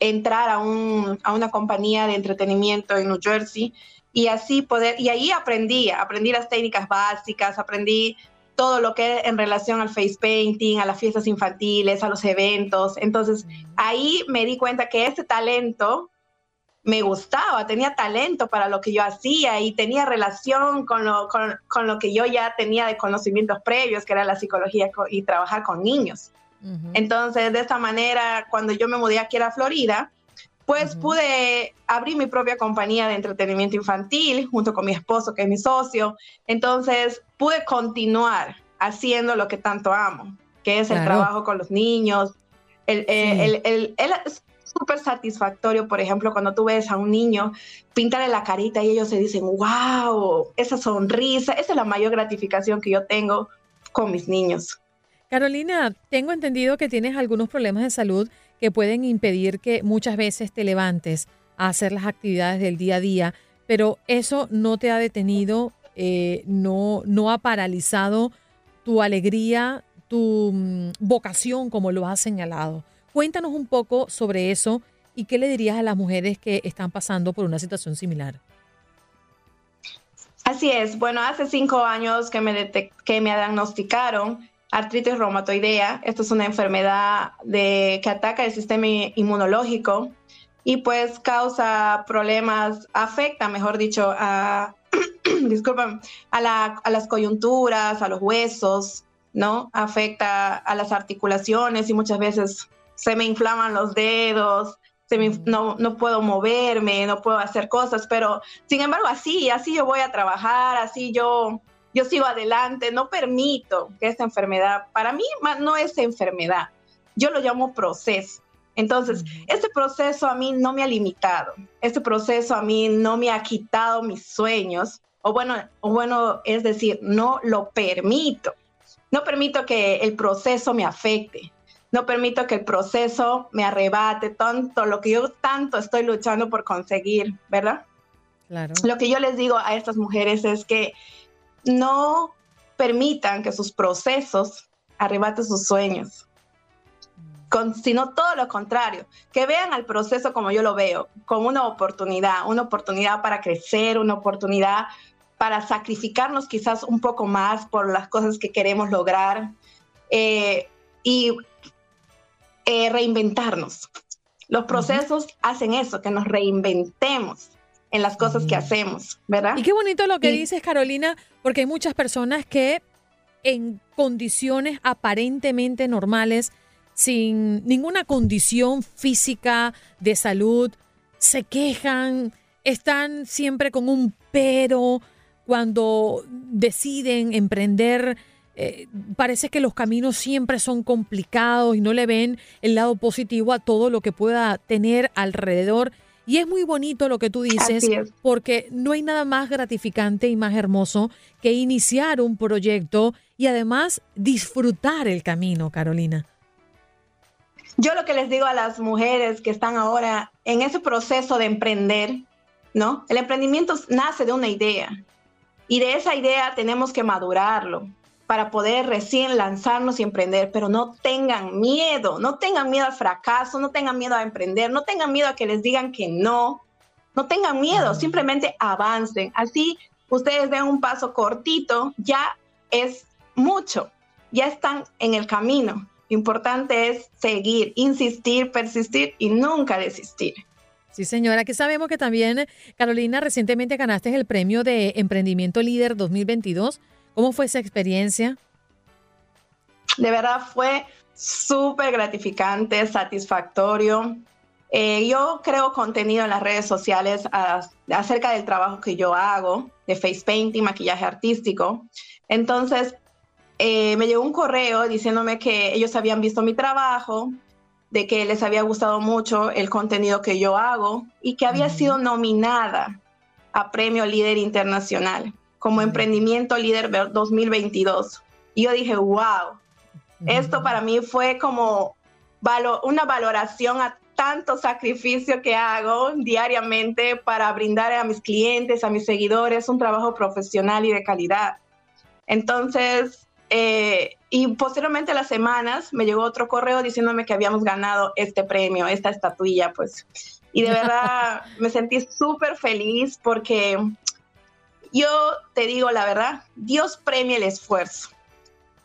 entrar a, un, a una compañía de entretenimiento en New Jersey y así poder, y ahí aprendí, aprendí las técnicas básicas, aprendí todo lo que en relación al face painting, a las fiestas infantiles, a los eventos. Entonces ahí me di cuenta que ese talento me gustaba, tenía talento para lo que yo hacía y tenía relación con lo, con, lo que yo ya tenía de conocimientos previos, que era la psicología y trabajar con niños. Entonces, de esta manera, cuando yo me mudé aquí a la Florida, pues pude abrir mi propia compañía de entretenimiento infantil junto con mi esposo, que es mi socio. Entonces, pude continuar haciendo lo que tanto amo, que es el trabajo con los niños, el, el, el, súper satisfactorio, por ejemplo, cuando tú ves a un niño pintarle la carita y ellos se dicen, wow, esa sonrisa, esa es la mayor gratificación que yo tengo con mis niños. Carolina, tengo entendido que tienes algunos problemas de salud que pueden impedir que muchas veces te levantes a hacer las actividades del día a día, pero eso no te ha detenido, eh, no, no ha paralizado tu alegría, tu mm, vocación, como lo has señalado. Cuéntanos un poco sobre eso y qué le dirías a las mujeres que están pasando por una situación similar. Así es. Bueno, hace cinco años que me, que me diagnosticaron artritis reumatoidea. Esto es una enfermedad de, que ataca el sistema inmunológico y pues causa problemas, afecta, mejor dicho, a, (clears throat) disculpen, a, a las coyunturas, a los huesos, ¿no? Afecta a las articulaciones y muchas veces se me inflaman los dedos, se no, no, puedo moverme, no puedo hacer cosas, pero sin embargo así, así yo voy a trabajar, así yo, yo sigo adelante, no permito que esta enfermedad, para mí no es enfermedad, yo lo llamo proceso. Entonces, este proceso a mí no me ha limitado, este proceso a mí no me ha quitado mis sueños, o bueno, o bueno, es decir, no lo permito. No permito que el proceso me afecte no permito que el proceso me arrebate tanto lo que yo tanto estoy luchando por conseguir, ¿verdad? Claro. Lo que yo les digo a estas mujeres es que no permitan que sus procesos arrebate sus sueños. Con, sino todo lo contrario, que vean al proceso como yo lo veo, como una oportunidad, una oportunidad para crecer, una oportunidad para sacrificarnos quizás un poco más por las cosas que queremos lograr eh, y eh, reinventarnos. Los procesos hacen eso, que nos reinventemos en las cosas que hacemos, ¿verdad? Y qué bonito lo que dices, Carolina, porque hay muchas personas que en condiciones aparentemente normales, sin ninguna condición física de salud, se quejan, están siempre con un pero cuando deciden emprender. Eh, parece que los caminos siempre son complicados y no le ven el lado positivo a todo lo que pueda tener alrededor. Y es muy bonito lo que tú dices, porque no hay nada más gratificante y más hermoso que iniciar un proyecto y además disfrutar el camino, Carolina. Yo lo que les digo a las mujeres que están ahora en ese proceso de emprender, ¿no? El emprendimiento nace de una idea y de esa idea tenemos que madurarlo para poder recién lanzarnos y emprender, pero no tengan miedo, no tengan miedo al fracaso, no tengan miedo a emprender, no tengan miedo a que les digan que no, no tengan miedo, simplemente avancen. Así ustedes den un paso cortito, ya es mucho, ya están en el camino. Importante es seguir, insistir, persistir y nunca desistir. Sí, señora, que sabemos que también, Carolina, recientemente ganaste el premio de Emprendimiento Líder 2022 ¿Cómo fue esa experiencia? De verdad fue súper gratificante, satisfactorio. Eh, yo creo contenido en las redes sociales acerca del trabajo que yo hago, de face painting, maquillaje artístico. Entonces, eh, me llegó un correo diciéndome que ellos habían visto mi trabajo, de que les había gustado mucho el contenido que yo hago y que había sido nominada a Premio Líder Internacional como Emprendimiento Líder 2022. Y yo dije, wow, esto para mí fue como una valoración a tanto sacrificio que hago diariamente para brindar a mis clientes, a mis seguidores, un trabajo profesional y de calidad. Entonces, eh, y posteriormente a las semanas me llegó otro correo diciéndome que habíamos ganado este premio, esta estatuilla, pues. Y de verdad (laughs) me sentí súper feliz porque yo te digo la verdad, Dios premia el esfuerzo.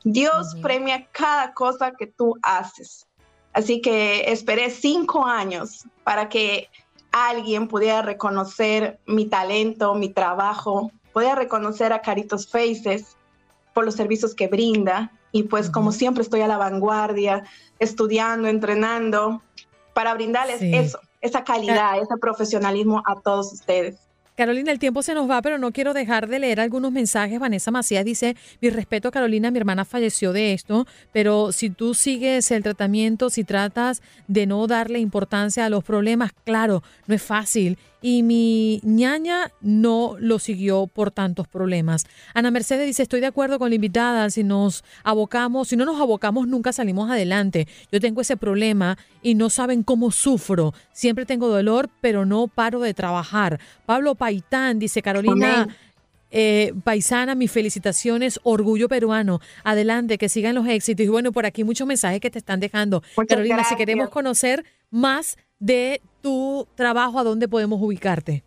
Dios premia cada cosa que tú haces. Así que esperé cinco años para que alguien pudiera reconocer mi talento, mi trabajo, pudiera reconocer a Caritos Faces por los servicios que brinda. Y pues como siempre estoy a la vanguardia, estudiando, entrenando, para brindarles eso, esa calidad, ese profesionalismo a todos ustedes. Carolina, el tiempo se nos va, pero no quiero dejar de leer algunos mensajes. Vanessa Macías dice, mi respeto, Carolina, mi hermana falleció de esto, pero si tú sigues el tratamiento, si tratas de no darle importancia a los problemas, claro, no es fácil y mi ñaña no lo siguió por tantos problemas. Ana Mercedes dice, estoy de acuerdo con la invitada, si nos abocamos, si no nos abocamos nunca salimos adelante. Yo tengo ese problema y no saben cómo sufro. Siempre tengo dolor, pero no paro de trabajar. Pablo Paitán dice, Carolina. Eh, paisana, mis felicitaciones, orgullo peruano. Adelante, que sigan los éxitos. Y bueno, por aquí muchos mensajes que te están dejando. Carolina, si queremos conocer más de tu trabajo, ¿a dónde podemos ubicarte?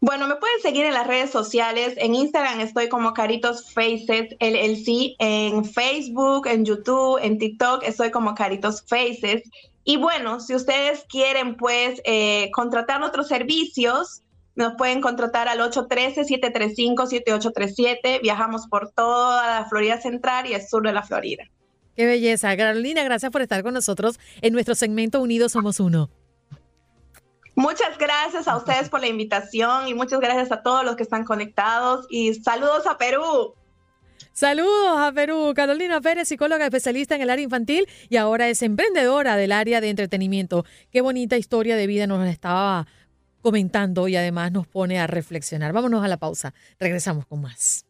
Bueno, me pueden seguir en las redes sociales. En Instagram estoy como Caritos Faces LLC. En Facebook, en YouTube, en TikTok estoy como Caritos Faces. Y bueno, si ustedes quieren pues eh, contratar otros servicios, nos pueden contratar al 813-735-7837. Viajamos por toda la Florida Central y el sur de la Florida. Qué belleza. Carolina, gracias por estar con nosotros en nuestro segmento Unidos Somos Uno. Muchas gracias a ustedes por la invitación y muchas gracias a todos los que están conectados y saludos a Perú. Saludos a Perú. Carolina Pérez, psicóloga especialista en el área infantil y ahora es emprendedora del área de entretenimiento. Qué bonita historia de vida nos estaba comentando y además nos pone a reflexionar. Vámonos a la pausa. Regresamos con más.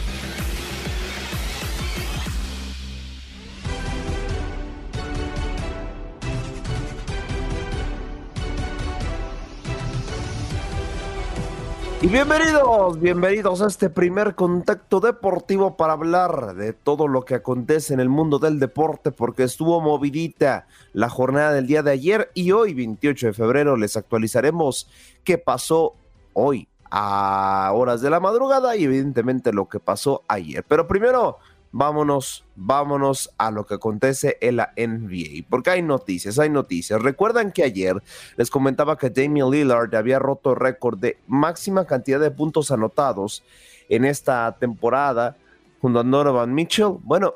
Y bienvenidos, bienvenidos a este primer contacto deportivo para hablar de todo lo que acontece en el mundo del deporte, porque estuvo movidita la jornada del día de ayer y hoy, 28 de febrero, les actualizaremos qué pasó hoy a horas de la madrugada y evidentemente lo que pasó ayer. Pero primero, vámonos, vámonos a lo que acontece en la NBA, porque hay noticias, hay noticias. Recuerdan que ayer les comentaba que Damian Lillard había roto récord de máxima cantidad de puntos anotados en esta temporada junto a Donovan Mitchell. Bueno,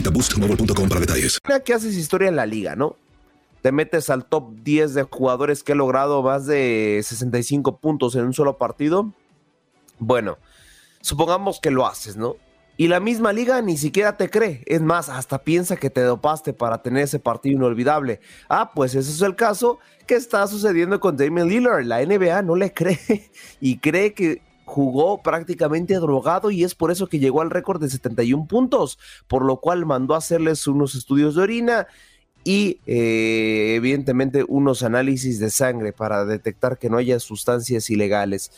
boostmobile.com para detalles. que haces historia en la liga, ¿no? Te metes al top 10 de jugadores que ha logrado más de 65 puntos en un solo partido. Bueno, supongamos que lo haces, ¿no? Y la misma liga ni siquiera te cree. Es más, hasta piensa que te dopaste para tener ese partido inolvidable. Ah, pues ese es el caso que está sucediendo con Damian Lillard. La NBA no le cree (laughs) y cree que jugó prácticamente drogado y es por eso que llegó al récord de 71 puntos, por lo cual mandó a hacerles unos estudios de orina y eh, evidentemente unos análisis de sangre para detectar que no haya sustancias ilegales.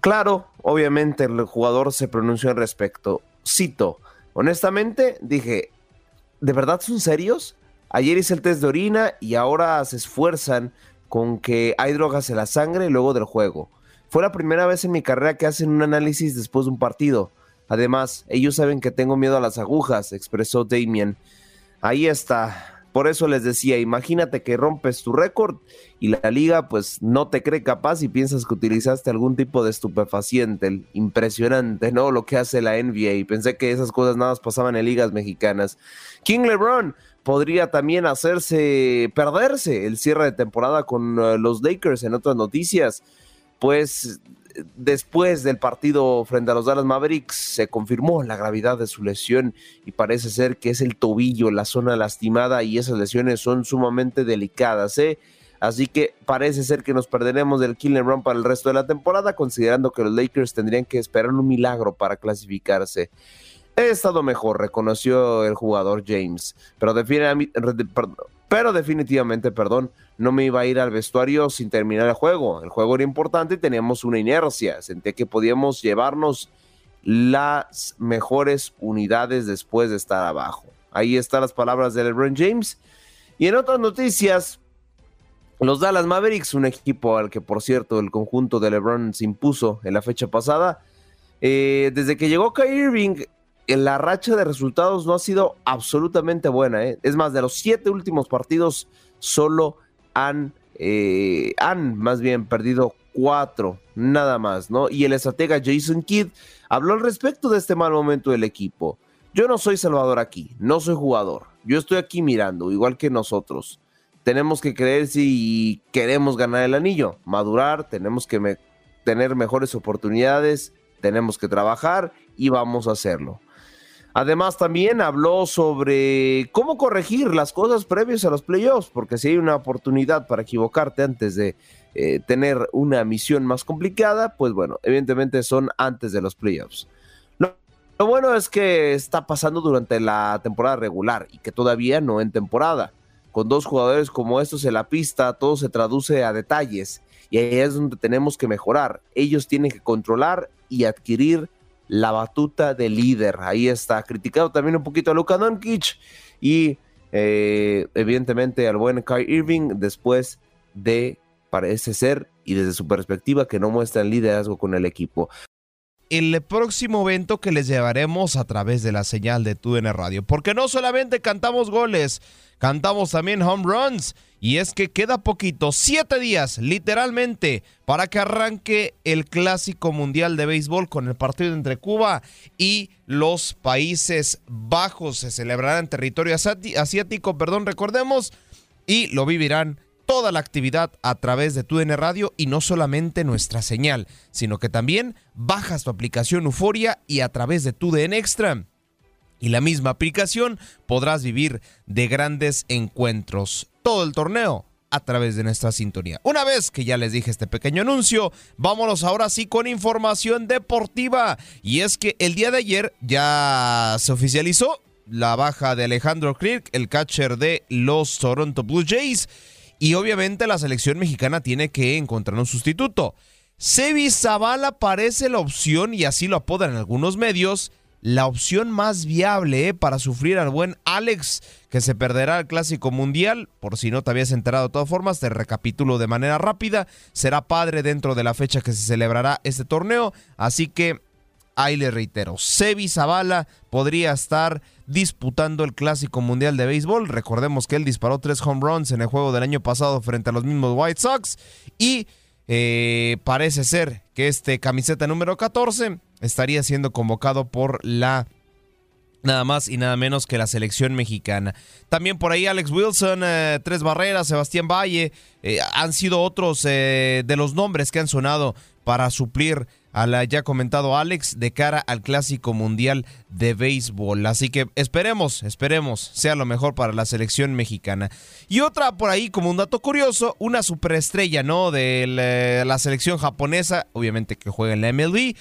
Claro, obviamente el jugador se pronunció al respecto. Cito, honestamente dije, ¿de verdad son serios? Ayer hice el test de orina y ahora se esfuerzan con que hay drogas en la sangre luego del juego. Fue la primera vez en mi carrera que hacen un análisis después de un partido. Además, ellos saben que tengo miedo a las agujas, expresó Damien. Ahí está. Por eso les decía, imagínate que rompes tu récord y la liga pues no te cree capaz y piensas que utilizaste algún tipo de estupefaciente. Impresionante, ¿no? Lo que hace la NBA. Pensé que esas cosas nada más pasaban en ligas mexicanas. King LeBron podría también hacerse perderse el cierre de temporada con eh, los Lakers en otras noticias pues después del partido frente a los Dallas Mavericks se confirmó la gravedad de su lesión y parece ser que es el tobillo, la zona lastimada y esas lesiones son sumamente delicadas, ¿eh? Así que parece ser que nos perderemos del Killer Run para el resto de la temporada, considerando que los Lakers tendrían que esperar un milagro para clasificarse. He estado mejor, reconoció el jugador James, pero, pero definitivamente, perdón, no me iba a ir al vestuario sin terminar el juego. El juego era importante y teníamos una inercia. Sentía que podíamos llevarnos las mejores unidades después de estar abajo. Ahí están las palabras de LeBron James. Y en otras noticias, los Dallas Mavericks, un equipo al que por cierto el conjunto de LeBron se impuso en la fecha pasada, eh, desde que llegó Kyrie Irving, la racha de resultados no ha sido absolutamente buena. ¿eh? Es más, de los siete últimos partidos, solo han, eh, han más bien perdido cuatro, nada más, ¿no? Y el estratega Jason Kidd habló al respecto de este mal momento del equipo. Yo no soy Salvador aquí, no soy jugador. Yo estoy aquí mirando, igual que nosotros. Tenemos que creer si queremos ganar el anillo, madurar, tenemos que tener mejores oportunidades, tenemos que trabajar y vamos a hacerlo. Además, también habló sobre cómo corregir las cosas previas a los playoffs, porque si hay una oportunidad para equivocarte antes de eh, tener una misión más complicada, pues bueno, evidentemente son antes de los playoffs. Lo, lo bueno es que está pasando durante la temporada regular y que todavía no en temporada. Con dos jugadores como estos en la pista, todo se traduce a detalles y ahí es donde tenemos que mejorar. Ellos tienen que controlar y adquirir la batuta de líder. Ahí está, criticado también un poquito a Luka Doncic y eh, evidentemente al buen Kai Irving después de, parece ser, y desde su perspectiva, que no muestra el liderazgo con el equipo el próximo evento que les llevaremos a través de la señal de TUDN Radio. Porque no solamente cantamos goles, cantamos también home runs. Y es que queda poquito, siete días literalmente, para que arranque el Clásico Mundial de Béisbol con el partido entre Cuba y los Países Bajos. Se celebrará en territorio asiático, perdón, recordemos, y lo vivirán toda la actividad a través de tu Radio y no solamente nuestra señal, sino que también bajas tu aplicación Euforia y a través de tu DN Extra. Y la misma aplicación podrás vivir de grandes encuentros todo el torneo a través de nuestra sintonía. Una vez que ya les dije este pequeño anuncio, vámonos ahora sí con información deportiva. Y es que el día de ayer ya se oficializó la baja de Alejandro Kirk, el catcher de los Toronto Blue Jays. Y obviamente la selección mexicana tiene que encontrar un sustituto. Sebi Zavala parece la opción, y así lo apodan algunos medios, la opción más viable eh, para sufrir al buen Alex, que se perderá el Clásico Mundial. Por si no te habías enterado de todas formas, te recapitulo de manera rápida. Será padre dentro de la fecha que se celebrará este torneo. Así que ahí le reitero, Sebi Zavala podría estar disputando el Clásico Mundial de Béisbol. Recordemos que él disparó tres home runs en el juego del año pasado frente a los mismos White Sox y eh, parece ser que este camiseta número 14 estaría siendo convocado por la nada más y nada menos que la selección mexicana. También por ahí Alex Wilson, eh, Tres Barreras, Sebastián Valle, eh, han sido otros de los nombres que han sonado para suplir a la ya comentado Alex de cara al Clásico Mundial de Béisbol. Así que esperemos, esperemos, sea lo mejor para la selección mexicana. Y otra por ahí como un dato curioso, una superestrella, ¿no? De la, selección japonesa, obviamente que juega en la MLB,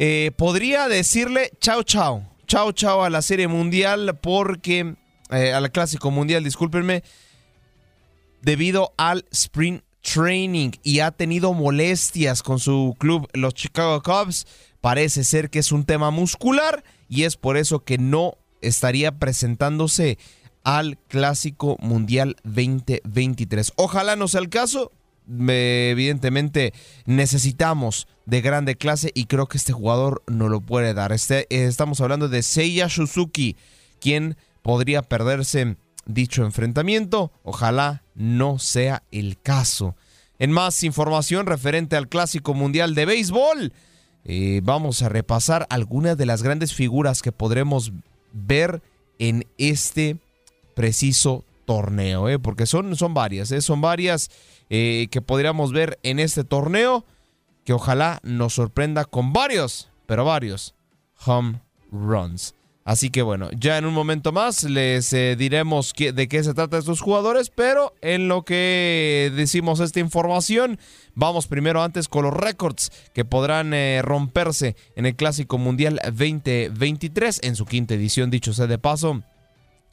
eh, podría decirle chao chao, chao chao a la Serie Mundial porque, eh, al Clásico Mundial, discúlpenme, debido al sprint training y ha tenido molestias con su club, los Chicago Cubs. Parece ser que es un tema muscular y es por eso que no estaría presentándose al Clásico Mundial 2023. Ojalá no sea el caso. Evidentemente necesitamos de grande clase y creo que este jugador no lo puede dar. Este, estamos hablando de Seiya Suzuki, quien podría perderse dicho enfrentamiento. Ojalá no sea el caso. En más información referente al Clásico Mundial de Béisbol, eh, vamos a repasar algunas de las grandes figuras que podremos ver en este preciso torneo, eh, porque son, son varias, eh, son varias que podríamos ver en este torneo, que ojalá nos sorprenda con varios, pero varios home runs. Así que bueno, ya en un momento más les eh, diremos de qué se trata estos jugadores, pero en lo que decimos esta información, vamos primero antes con los récords que podrán eh, romperse en el Clásico Mundial 2023 en su quinta edición, dicho sea de paso.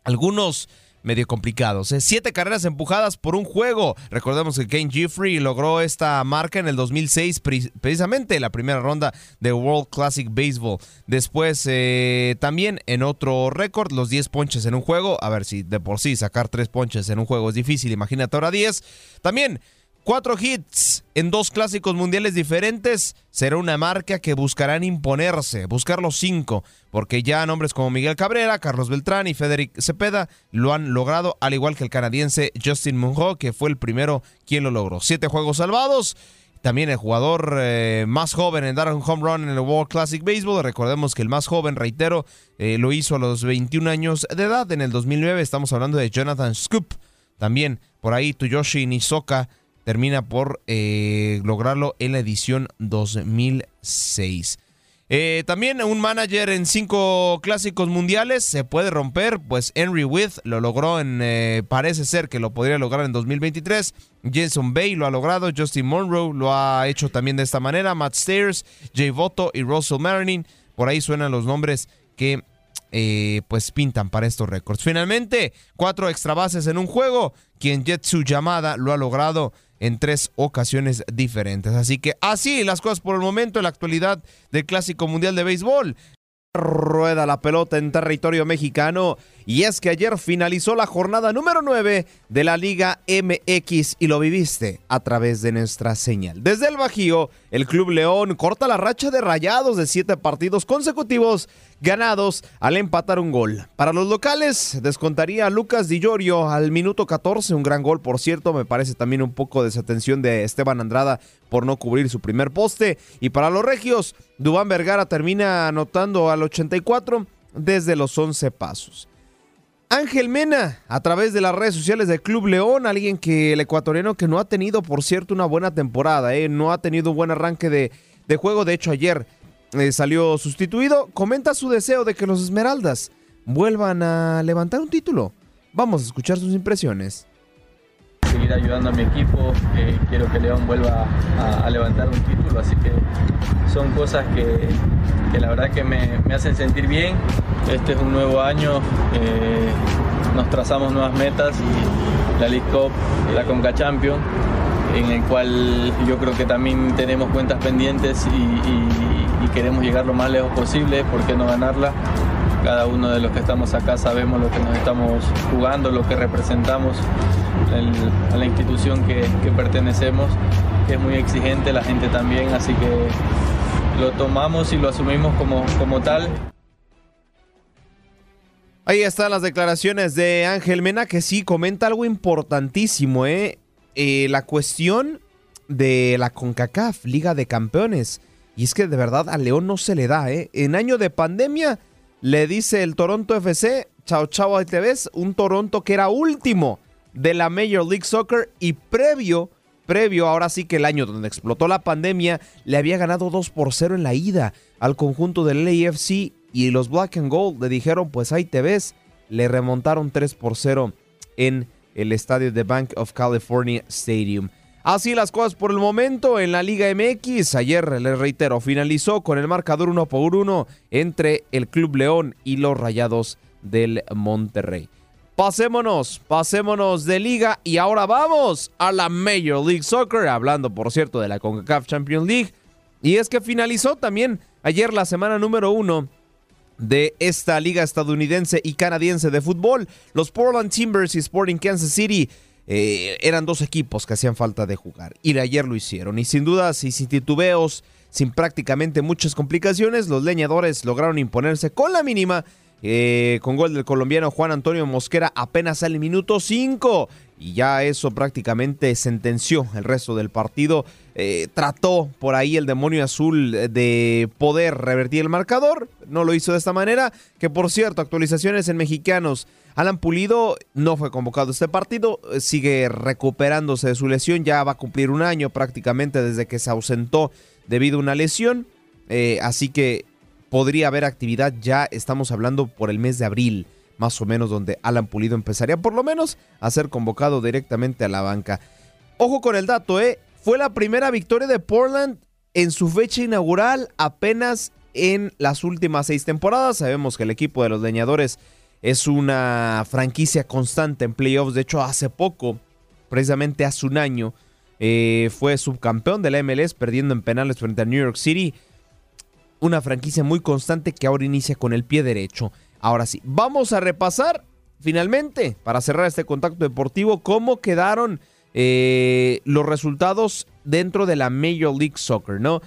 Algunos medio complicados. ¿eh? Siete carreras empujadas por un juego. Recordemos que Kane Jeffrey logró esta marca en el 2006, precisamente en la primera ronda de World Classic Baseball. Después, eh, también en otro récord, los 10 ponches en un juego. A ver si de por sí sacar 3 ponches en un juego es difícil, imagínate ahora 10. También Cuatro hits en dos clásicos mundiales diferentes será una marca que buscarán imponerse, buscar los cinco, porque ya nombres como Miguel Cabrera, Carlos Beltrán y Federic Cepeda lo han logrado, al igual que el canadiense Justin Munro, que fue el primero quien lo logró. Siete juegos salvados. También el jugador eh, más joven en dar un home run en el World Classic Baseball. Recordemos que el más joven, reitero, eh, lo hizo a los 21 años de edad. En el 2009 estamos hablando de Jonathan Scoop. También por ahí Tuyoshi Nisoka termina por eh, lograrlo en la edición 2006. Eh, también un manager en cinco clásicos mundiales se puede romper, pues Henry With lo logró en, eh, parece ser que lo podría lograr en 2023. Jason Bay lo ha logrado, Justin Monroe lo ha hecho también de esta manera, Matt Stairs, Jay Votto y Russell Marining. Por ahí suenan los nombres que pues pintan para estos récords. Finalmente, cuatro extra bases en un juego. Quien Jetsu Yamada lo ha logrado en tres ocasiones diferentes. Así que así las cosas por el momento en la actualidad del Clásico Mundial de Béisbol rueda la pelota en territorio mexicano y es que ayer finalizó la jornada número 9 de la Liga MX y lo viviste a través de nuestra señal. Desde el Bajío, el Club León corta la racha de rayados de siete partidos consecutivos ganados al empatar un gol. Para los locales, descontaría Lucas Di Llorio al minuto 14, un gran gol por cierto, me parece también un poco desatención de Esteban Andrada por no cubrir su primer poste. Y para los regios, Dubán Vergara termina anotando al 84 desde los 11 pasos. Ángel Mena, a través de las redes sociales del Club León, alguien que el ecuatoriano que no ha tenido, por cierto, una buena temporada, ¿eh? no ha tenido un buen arranque de, juego, de hecho ayer eh, salió sustituido, comenta su deseo de que los Esmeraldas vuelvan a levantar un título. Vamos a escuchar sus impresiones seguir ayudando a mi equipo, quiero que León vuelva a, levantar un título, así que son cosas que, la verdad que me, hacen sentir bien. Este es un nuevo año, eh, nos trazamos nuevas metas la League Cup, la Conca Champions, en el cual yo creo que también tenemos cuentas pendientes y queremos llegar lo más lejos posible, ¿por qué no ganarla? Cada uno de los que estamos acá sabemos lo que nos estamos jugando, lo que representamos a la institución que, pertenecemos, que es muy exigente, la gente también, así que lo tomamos y lo asumimos como, como tal. Ahí están las declaraciones de Ángel Mena, que sí comenta algo importantísimo, ¿eh? eh la cuestión de la CONCACAF, Liga de Campeones. Y es que de verdad a León no se le da, ¿eh? En año de pandemia le dice el Toronto FC, chao chao, ahí te ves, un Toronto que era último de la Major League Soccer y previo, previo, ahora sí que el año donde explotó la pandemia, le había ganado 2 por 0 en la ida al conjunto del LAFC y los Black and Gold le dijeron, pues ahí te ves, le remontaron 3 por 0 en el estadio de Bank of California Stadium. Así las cosas por el momento en la Liga MX. Ayer, les reitero, finalizó con el marcador 1 por 1 entre el Club León y los Rayados del Monterrey. Pasémonos, pasémonos de liga y ahora vamos a la Major League Soccer, hablando por cierto de la CONCACAF Champions League. Y es que finalizó también ayer la semana número 1 de esta liga estadounidense y canadiense de fútbol. Los Portland Timbers y Sporting Kansas City eh, eran dos equipos que hacían falta de jugar. Y ayer lo hicieron. Y sin dudas y sin titubeos, sin prácticamente muchas complicaciones, los leñadores lograron imponerse con la mínima. Eh, con gol del colombiano Juan Antonio Mosquera apenas al minuto 5 y ya eso prácticamente sentenció el resto del partido. Eh, trató por ahí el demonio azul de poder revertir el marcador, no lo hizo de esta manera, que por cierto, actualizaciones en mexicanos, Alan Pulido no fue convocado a este partido, eh, sigue recuperándose de su lesión, ya va a cumplir un año prácticamente desde que se ausentó debido a una lesión, eh, así que podría haber actividad ya, estamos hablando por el mes de abril, más o menos donde Alan Pulido empezaría por lo menos a ser convocado directamente a la banca. Ojo con el dato, ¿eh? Fue la primera victoria de Portland en su fecha inaugural apenas en las últimas seis temporadas. Sabemos que el equipo de los leñadores es una franquicia constante en playoffs. De hecho, hace poco, precisamente hace un año, eh, fue subcampeón de la MLS perdiendo en penales frente a New York City. Una franquicia muy constante que ahora inicia con el pie derecho. Ahora sí, vamos a repasar finalmente, para cerrar este contacto deportivo, cómo quedaron eh, los resultados dentro de la Major League Soccer, ¿no?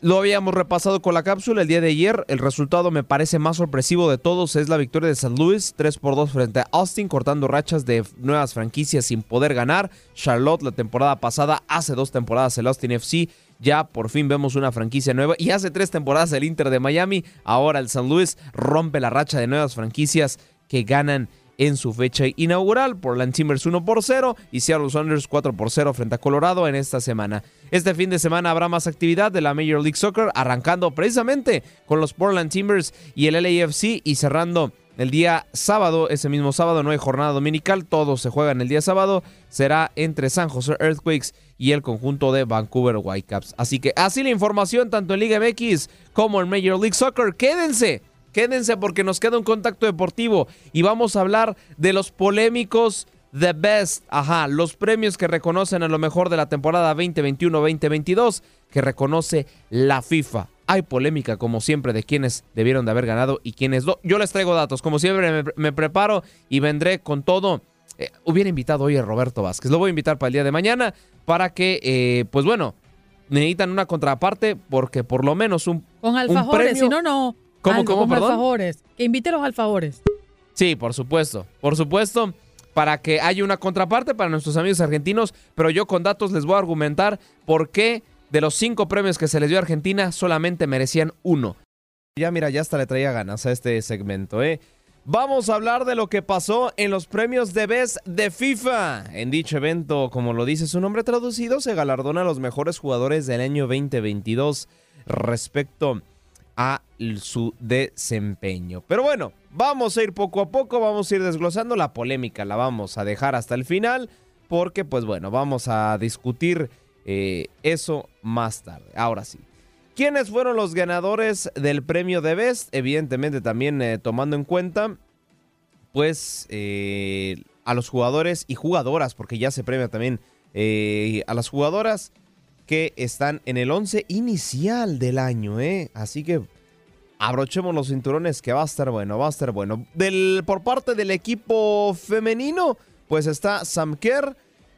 Lo habíamos repasado con la cápsula el día de ayer. El resultado me parece más sorpresivo de todos es la victoria de San Luis 3 por 2 frente a Austin, cortando rachas de nuevas franquicias sin poder ganar. Charlotte la temporada pasada, hace dos temporadas el Austin FC, ya por fin vemos una franquicia nueva. Y hace tres temporadas el Inter de Miami, ahora el San Luis rompe la racha de nuevas franquicias que ganan en su fecha inaugural. Portland Timbers 1 por 0 y Seattle Sounders 4 por 0 frente a Colorado en esta semana. Este fin de semana habrá más actividad de la Major League Soccer, arrancando precisamente con los Portland Timbers y el LAFC y cerrando el día sábado, ese mismo sábado no hay jornada dominical, todos se juegan el día sábado, será entre San José Earthquakes y el conjunto de Vancouver Whitecaps. Así que así la información tanto en Liga MX como en Major League Soccer. Quédense Quédense porque nos queda un contacto deportivo y vamos a hablar de los polémicos The Best, ajá, los premios que reconocen a lo mejor de la temporada 2021-2022 que reconoce la FIFA. Hay polémica, como siempre, de quienes debieron de haber ganado y quienes no. Yo les traigo datos, como siempre me, preparo y vendré con todo. Eh, hubiera invitado hoy a Roberto Vázquez, lo voy a invitar para el día de mañana para que, eh, pues bueno, necesitan una contraparte porque por lo menos un Con alfajores, si no, no. ¿Cómo, cómo, con alfajores. Que invite los alfajores. Sí, por supuesto, por supuesto para que haya una contraparte para nuestros amigos argentinos, pero yo con datos les voy a argumentar por qué de los cinco premios que se les dio a Argentina solamente merecían uno. Ya mira, ya hasta le traía ganas a este segmento, ¿eh? Vamos a hablar de lo que pasó en los premios de Best de FIFA. En dicho evento, como lo dice su nombre traducido, se galardona a los mejores jugadores del año 2022 respecto a su desempeño. Pero bueno, vamos a ir poco a poco, vamos a ir desglosando la polémica, la vamos a dejar hasta el final, porque pues bueno, vamos a discutir eh, eso más tarde. Ahora sí. ¿Quiénes fueron los ganadores del premio de Best? Evidentemente también eh, tomando en cuenta, pues, eh, a los jugadores y jugadoras, porque ya se premia también a las jugadoras que están en el 11 inicial del año, ¿eh? Así que abrochemos los cinturones que va a estar bueno, va a estar bueno. Del, por parte del equipo femenino, pues está Sam Kerr,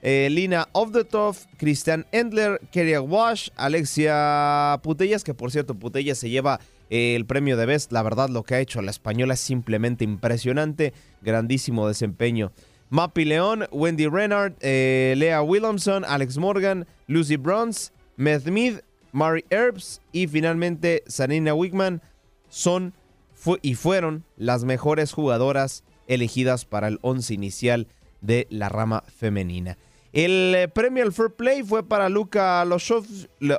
eh, Lina Ovdetov, Christian Endler, Keria Wash, Alexia Putellas, que por cierto Putellas se lleva eh, el premio de Best. La verdad lo que ha hecho la española es simplemente impresionante, grandísimo desempeño. Mappy León, Wendy Renard, eh, Lea Williamson, Alex Morgan, Lucy Bronze, Meth Mead, Mary Herbs y finalmente Sanina Wickman son y fueron las mejores jugadoras elegidas para el once inicial de la rama femenina. El eh, premio al Fair Play fue para Luca Loshov,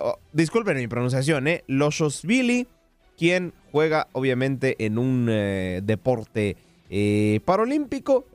oh, disculpen mi pronunciación, eh, Loshosvili, quien juega obviamente en un eh, deporte eh, paralímpico,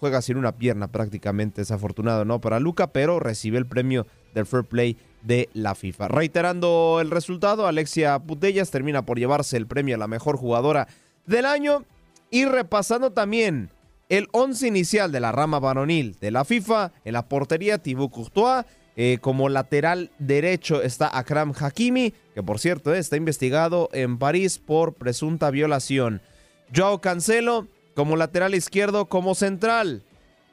juega sin una pierna prácticamente, desafortunado, ¿no? Para Luca, pero recibe el premio del Fair Play de la FIFA. Reiterando el resultado, Alexia Putellas termina por llevarse el premio a la mejor jugadora del año y repasando también el once inicial de la rama varonil de la FIFA, en la portería Thibaut Courtois, eh, como lateral derecho está Akram Hakimi, que por cierto está investigado en París por presunta violación. Joao Cancelo, como lateral izquierdo, como central.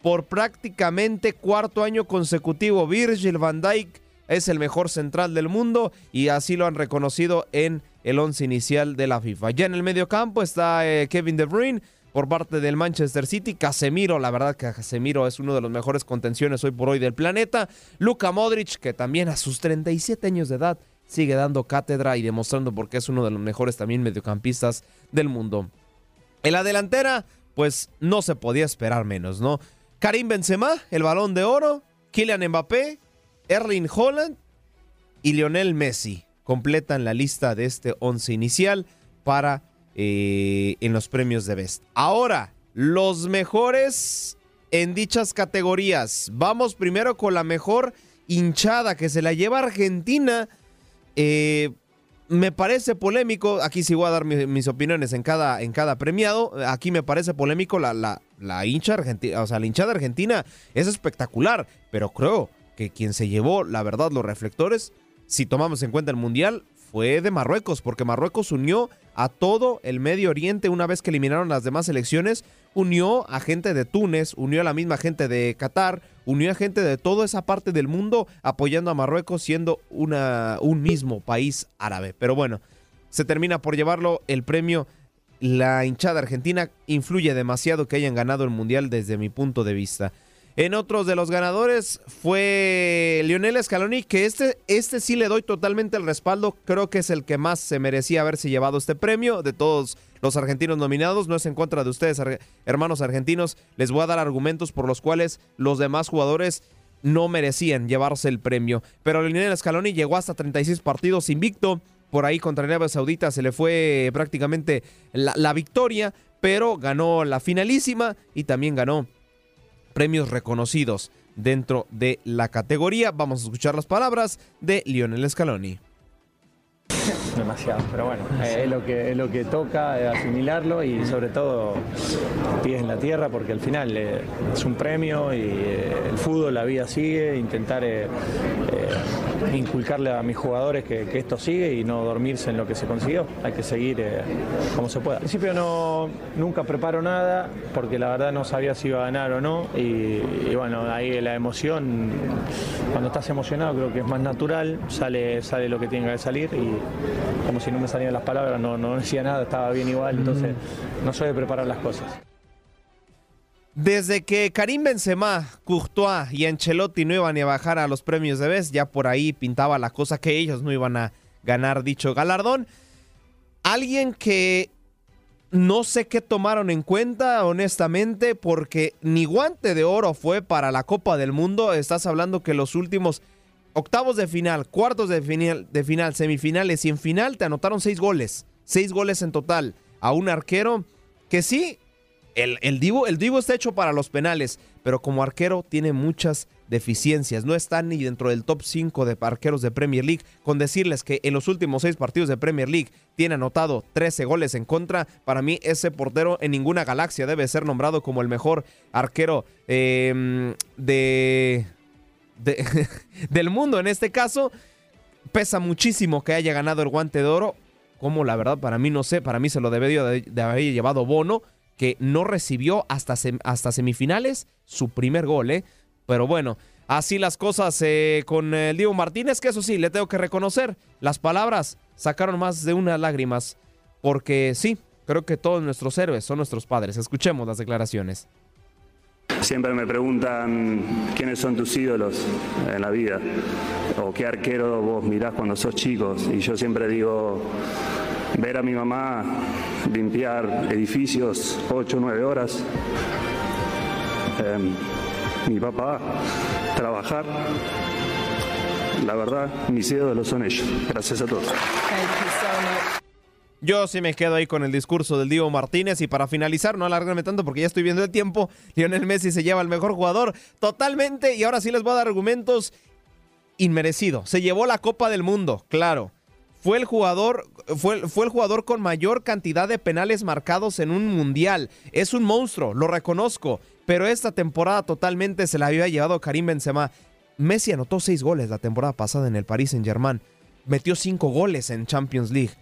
Por prácticamente cuarto año consecutivo, Virgil van Dijk es el mejor central del mundo y así lo han reconocido en el once inicial de la FIFA. Ya en el medio campo está eh, Kevin De Bruyne por parte del Manchester City. Casemiro, la verdad que Casemiro es uno de los mejores contenciones hoy por hoy del planeta. Luka Modric, que también a sus 37 años de edad sigue dando cátedra y demostrando por qué es uno de los mejores también mediocampistas del mundo. En la delantera, pues no se podía esperar menos, ¿no? Karim Benzema, el balón de oro, Kylian Mbappé, Erling Holland y Lionel Messi completan la lista de este once inicial para eh, en los premios de Best. Ahora, los mejores en dichas categorías. Vamos primero con la mejor hinchada que se la lleva Argentina. Eh, me parece polémico, aquí sí voy a dar mis, opiniones en cada, en cada premiado, aquí me parece polémico la, la, la hincha argentina, o sea, la hinchada argentina es espectacular, pero creo que quien se llevó, la verdad, los reflectores, si tomamos en cuenta el Mundial, fue de Marruecos, porque Marruecos unió a todo el Medio Oriente una vez que eliminaron las demás elecciones, unió a gente de Túnez, unió a la misma gente de Qatar, unió a gente de toda esa parte del mundo apoyando a Marruecos siendo una, un mismo país árabe. Pero bueno, se termina por llevarlo el premio. La hinchada argentina influye demasiado que hayan ganado el Mundial desde mi punto de vista. En otros de los ganadores fue Lionel Scaloni, que este, este sí le doy totalmente el respaldo. Creo que es el que más se merecía haberse llevado este premio de todos los argentinos nominados. No es en contra de ustedes, hermanos argentinos. Les voy a dar argumentos por los cuales los demás jugadores no merecían llevarse el premio. Pero Lionel Scaloni llegó hasta 36 partidos invicto. Por ahí contra Arabia Saudita se le fue prácticamente la, la victoria, pero ganó la finalísima y también ganó premios reconocidos dentro de la categoría. Vamos a escuchar las palabras de Lionel Scaloni. (laughs) demasiado. Pero bueno, (laughs) eh, es, lo que, es lo que toca, eh, asimilarlo y sobre todo pies en la tierra porque al final eh, es un premio y el fútbol, la vida sigue, intentar inculcarle a mis jugadores que, esto sigue y no dormirse en lo que se consiguió. Hay que seguir como se pueda. Al principio no, nunca preparo nada porque la verdad no sabía si iba a ganar o no y, y bueno, ahí la emoción, cuando estás emocionado creo que es más natural, sale, sale lo que tiene que salir y como si no me salían las palabras, no, no decía nada, estaba bien igual, entonces no soy de preparar las cosas. Desde que Karim Benzema, Courtois y Ancelotti no iban a bajar a los premios de vez, ya por ahí pintaba la cosa que ellos no iban a ganar dicho galardón. Alguien que no sé qué tomaron en cuenta, honestamente, porque ni guante de oro fue para la Copa del Mundo. Estás hablando que los últimos octavos de final, cuartos de final, de final, semifinales y en final te anotaron seis goles. Seis goles en total a un arquero que sí, el, el, Divo, el Divo está hecho para los penales, pero como arquero tiene muchas deficiencias. No está ni dentro del top 5 de arqueros de Premier League. Con decirles que en los últimos seis partidos de Premier League tiene anotado 13 goles en contra. Para mí, ese portero en ninguna galaxia debe ser nombrado como el mejor arquero em, de, (laughs) del mundo en este caso. Pesa muchísimo que haya ganado el guante de oro. Como la verdad, para mí no sé, para mí se lo debió de, haber llevado Bono, que no recibió hasta, hasta semifinales su primer gol, ¿eh? Pero bueno, así las cosas eh, con el Diego Martínez, que eso sí, le tengo que reconocer, las palabras sacaron más de unas lágrimas, porque sí, creo que todos nuestros héroes son nuestros padres. Escuchemos las declaraciones. Siempre me preguntan quiénes son tus ídolos en la vida o qué arquero vos mirás cuando sos chicos y yo siempre digo ver a mi mamá limpiar edificios 8 o 9 horas, em, mi papá trabajar, la verdad mis ídolos son ellos. Gracias a todos. Yo sí me quedo ahí con el discurso del Diego Martínez y para finalizar, no alargarme tanto porque ya estoy viendo el tiempo, Lionel Messi se lleva el mejor jugador totalmente y ahora sí les voy a dar argumentos inmerecido. Se llevó la Copa del Mundo, claro. Fue el jugador fue, fue el jugador con mayor cantidad de penales marcados en un mundial. Es un monstruo, lo reconozco, pero esta temporada totalmente se la había llevado Karim Benzema. Messi anotó seis goles la temporada pasada en el Paris Saint-Germain. Metió cinco goles en Champions League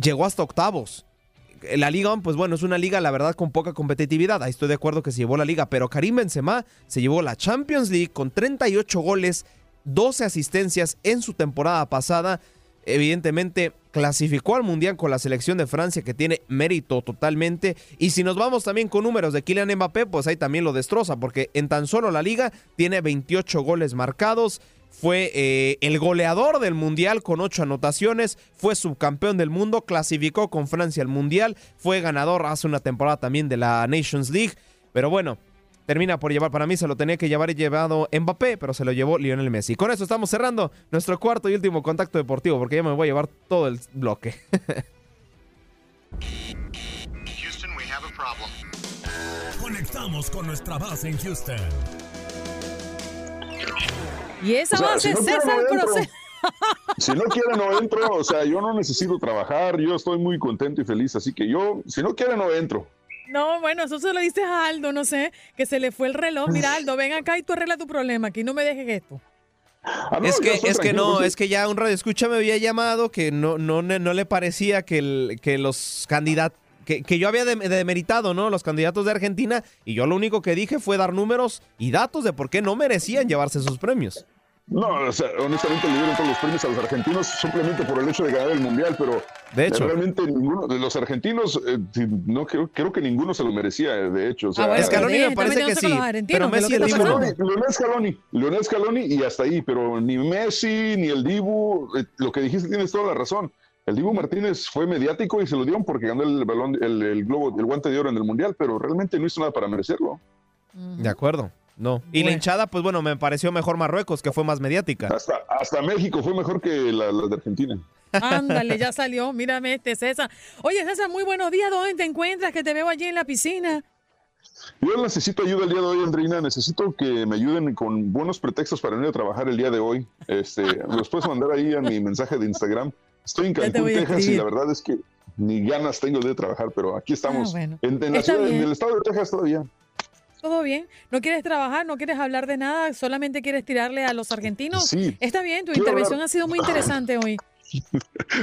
llegó hasta octavos. La liga, pues bueno, es una liga, la verdad, con poca competitividad. Ahí estoy de acuerdo que se llevó la liga, pero Karim Benzema se llevó la Champions League con 38 goles, 12 asistencias en su temporada pasada. Evidentemente, clasificó al Mundial con la selección de Francia, que tiene mérito totalmente. Y si nos vamos también con números de Kylian Mbappé, pues ahí también lo destroza, porque en tan solo la liga tiene 28 goles marcados fue eh, el goleador del Mundial con ocho anotaciones, fue subcampeón del mundo, clasificó con Francia al Mundial, fue ganador hace una temporada también de la Nations League, pero bueno, termina por llevar, para mí se lo tenía que llevar y llevado Mbappé, pero se lo llevó Lionel Messi. Con eso estamos cerrando nuestro cuarto y último contacto deportivo, porque ya me voy a llevar todo el bloque. (laughs) Conectamos con nuestra base en Houston. Y esa base si César no Si no quiere, no entro. O sea, yo no necesito trabajar. Yo estoy muy contento y feliz. Así que yo, si no quiere, no entro. No, bueno, eso se lo dices a Aldo, no sé, que se le fue el reloj. Mira, (laughs) Aldo, ven acá y tú arregla tu problema. Aquí no me dejes esto. Ah, es que, es que no, es que ya un radio escucha me había llamado que no, no, no le parecía que, el, que los candidatos que, yo había demeritado, ¿no? Los candidatos de Argentina y yo lo único que dije fue dar números y datos de por qué no merecían llevarse esos premios. No, o sea, honestamente le dieron todos los premios a los argentinos simplemente por el hecho de ganar el mundial, pero de hecho, realmente ninguno de los argentinos, eh, no creo, creo que ninguno se lo merecía, de hecho. O sea, ah, Scaloni me parece que sí, pero Messi el Dibu Leonel Scaloni, Leonel Scaloni y hasta ahí, pero ni Messi ni el Dibu, eh, lo que dijiste tienes toda la razón. El Dibu Martínez fue mediático y se lo dieron porque ganó el balón, el, globo, el guante de oro en el mundial, pero realmente no hizo nada para merecerlo. De acuerdo. No. Y la hinchada, pues bueno, me pareció mejor Marruecos, que fue más mediática. Hasta, hasta México fue mejor que la, de Argentina. Ándale, ya (laughs) salió. Mírame este, César. Oye, César, muy buenos días. ¿Dónde te encuentras? Que te veo allí en la piscina. Yo necesito ayuda el día de hoy, Andreina. Necesito que me ayuden con buenos pretextos para venir a trabajar el día de hoy. Este, los puedes mandar ahí a mi mensaje de Instagram Estoy en Cancún, Texas, y la verdad es que ni ganas tengo de trabajar, pero aquí estamos. Ah, en, la ciudad, en el estado de Texas todavía. Todo bien. ¿No quieres trabajar? ¿No quieres hablar de nada? ¿Solamente quieres tirarle a los argentinos? Sí. Está bien, tu intervención ha sido muy (laughs) interesante hoy.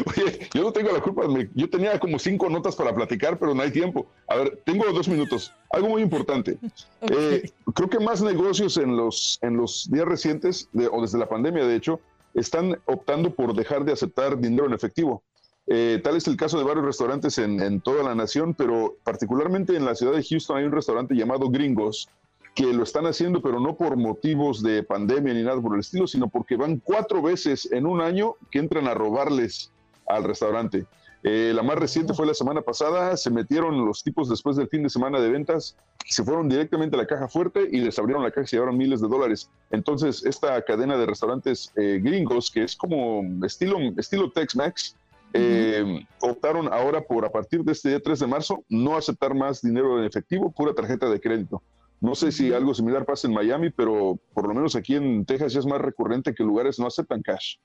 Oye, yo no tengo la culpa. Yo tenía como cinco notas para platicar, pero no hay tiempo. A ver, tengo dos minutos. Algo muy importante. (laughs) Eh, creo que más negocios en los, en los días recientes, o desde la pandemia, de hecho, están optando por dejar de aceptar dinero en efectivo. Eh, tal es el caso de varios restaurantes en, toda la nación, pero particularmente en la ciudad de Houston hay un restaurante llamado Gringos que lo están haciendo, pero no por motivos de pandemia ni nada por el estilo, sino porque van cuatro veces en un año que entran a robarles al restaurante. Eh, la más reciente fue la semana pasada, se metieron los tipos después del fin de semana de ventas, se fueron directamente a la caja fuerte y les abrieron la caja y se llevaron miles de dólares. Entonces, esta cadena de restaurantes eh, gringos, que es como estilo, estilo Tex-Mex, eh, optaron ahora por a partir de este día 3 de marzo no aceptar más dinero en efectivo, pura tarjeta de crédito. No sé si algo similar pasa en Miami, pero por lo menos aquí en Texas ya es más recurrente que lugares no aceptan cash.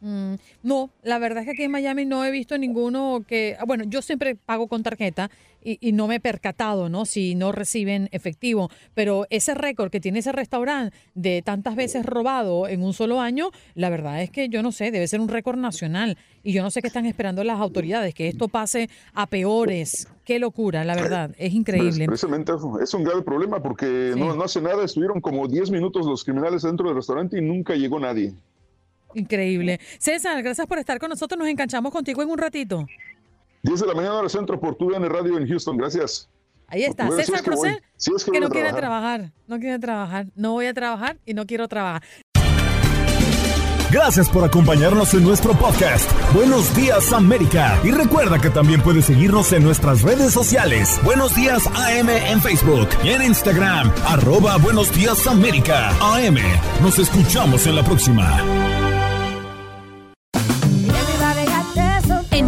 Mm, no, la verdad es que aquí en Miami no he visto ninguno que, ah, bueno, yo siempre pago con tarjeta y, no me he percatado, ¿no? Si no reciben efectivo, pero ese récord que tiene ese restaurante de tantas veces robado en un solo año, la verdad es que yo no sé, debe ser un récord nacional y yo no sé qué están esperando las autoridades, que esto pase a peores. Qué locura, la verdad, es increíble. Precisamente es un grave problema porque no, no hace nada, estuvieron como 10 minutos los criminales dentro del restaurante y nunca llegó nadie. Increíble. César, gracias por estar con nosotros. Nos enganchamos contigo en un ratito. 10 de la mañana hora centro por tu Radio en Houston. Gracias. Ahí está. César Procel, que, no quiere trabajar. No quiere trabajar. No voy a trabajar y no quiero trabajar. Gracias por acompañarnos en nuestro podcast. Buenos días América. Y recuerda que también puedes seguirnos en nuestras redes sociales. Buenos días AM en Facebook y en Instagram. Arroba Buenos días América. AM. Nos escuchamos en la próxima.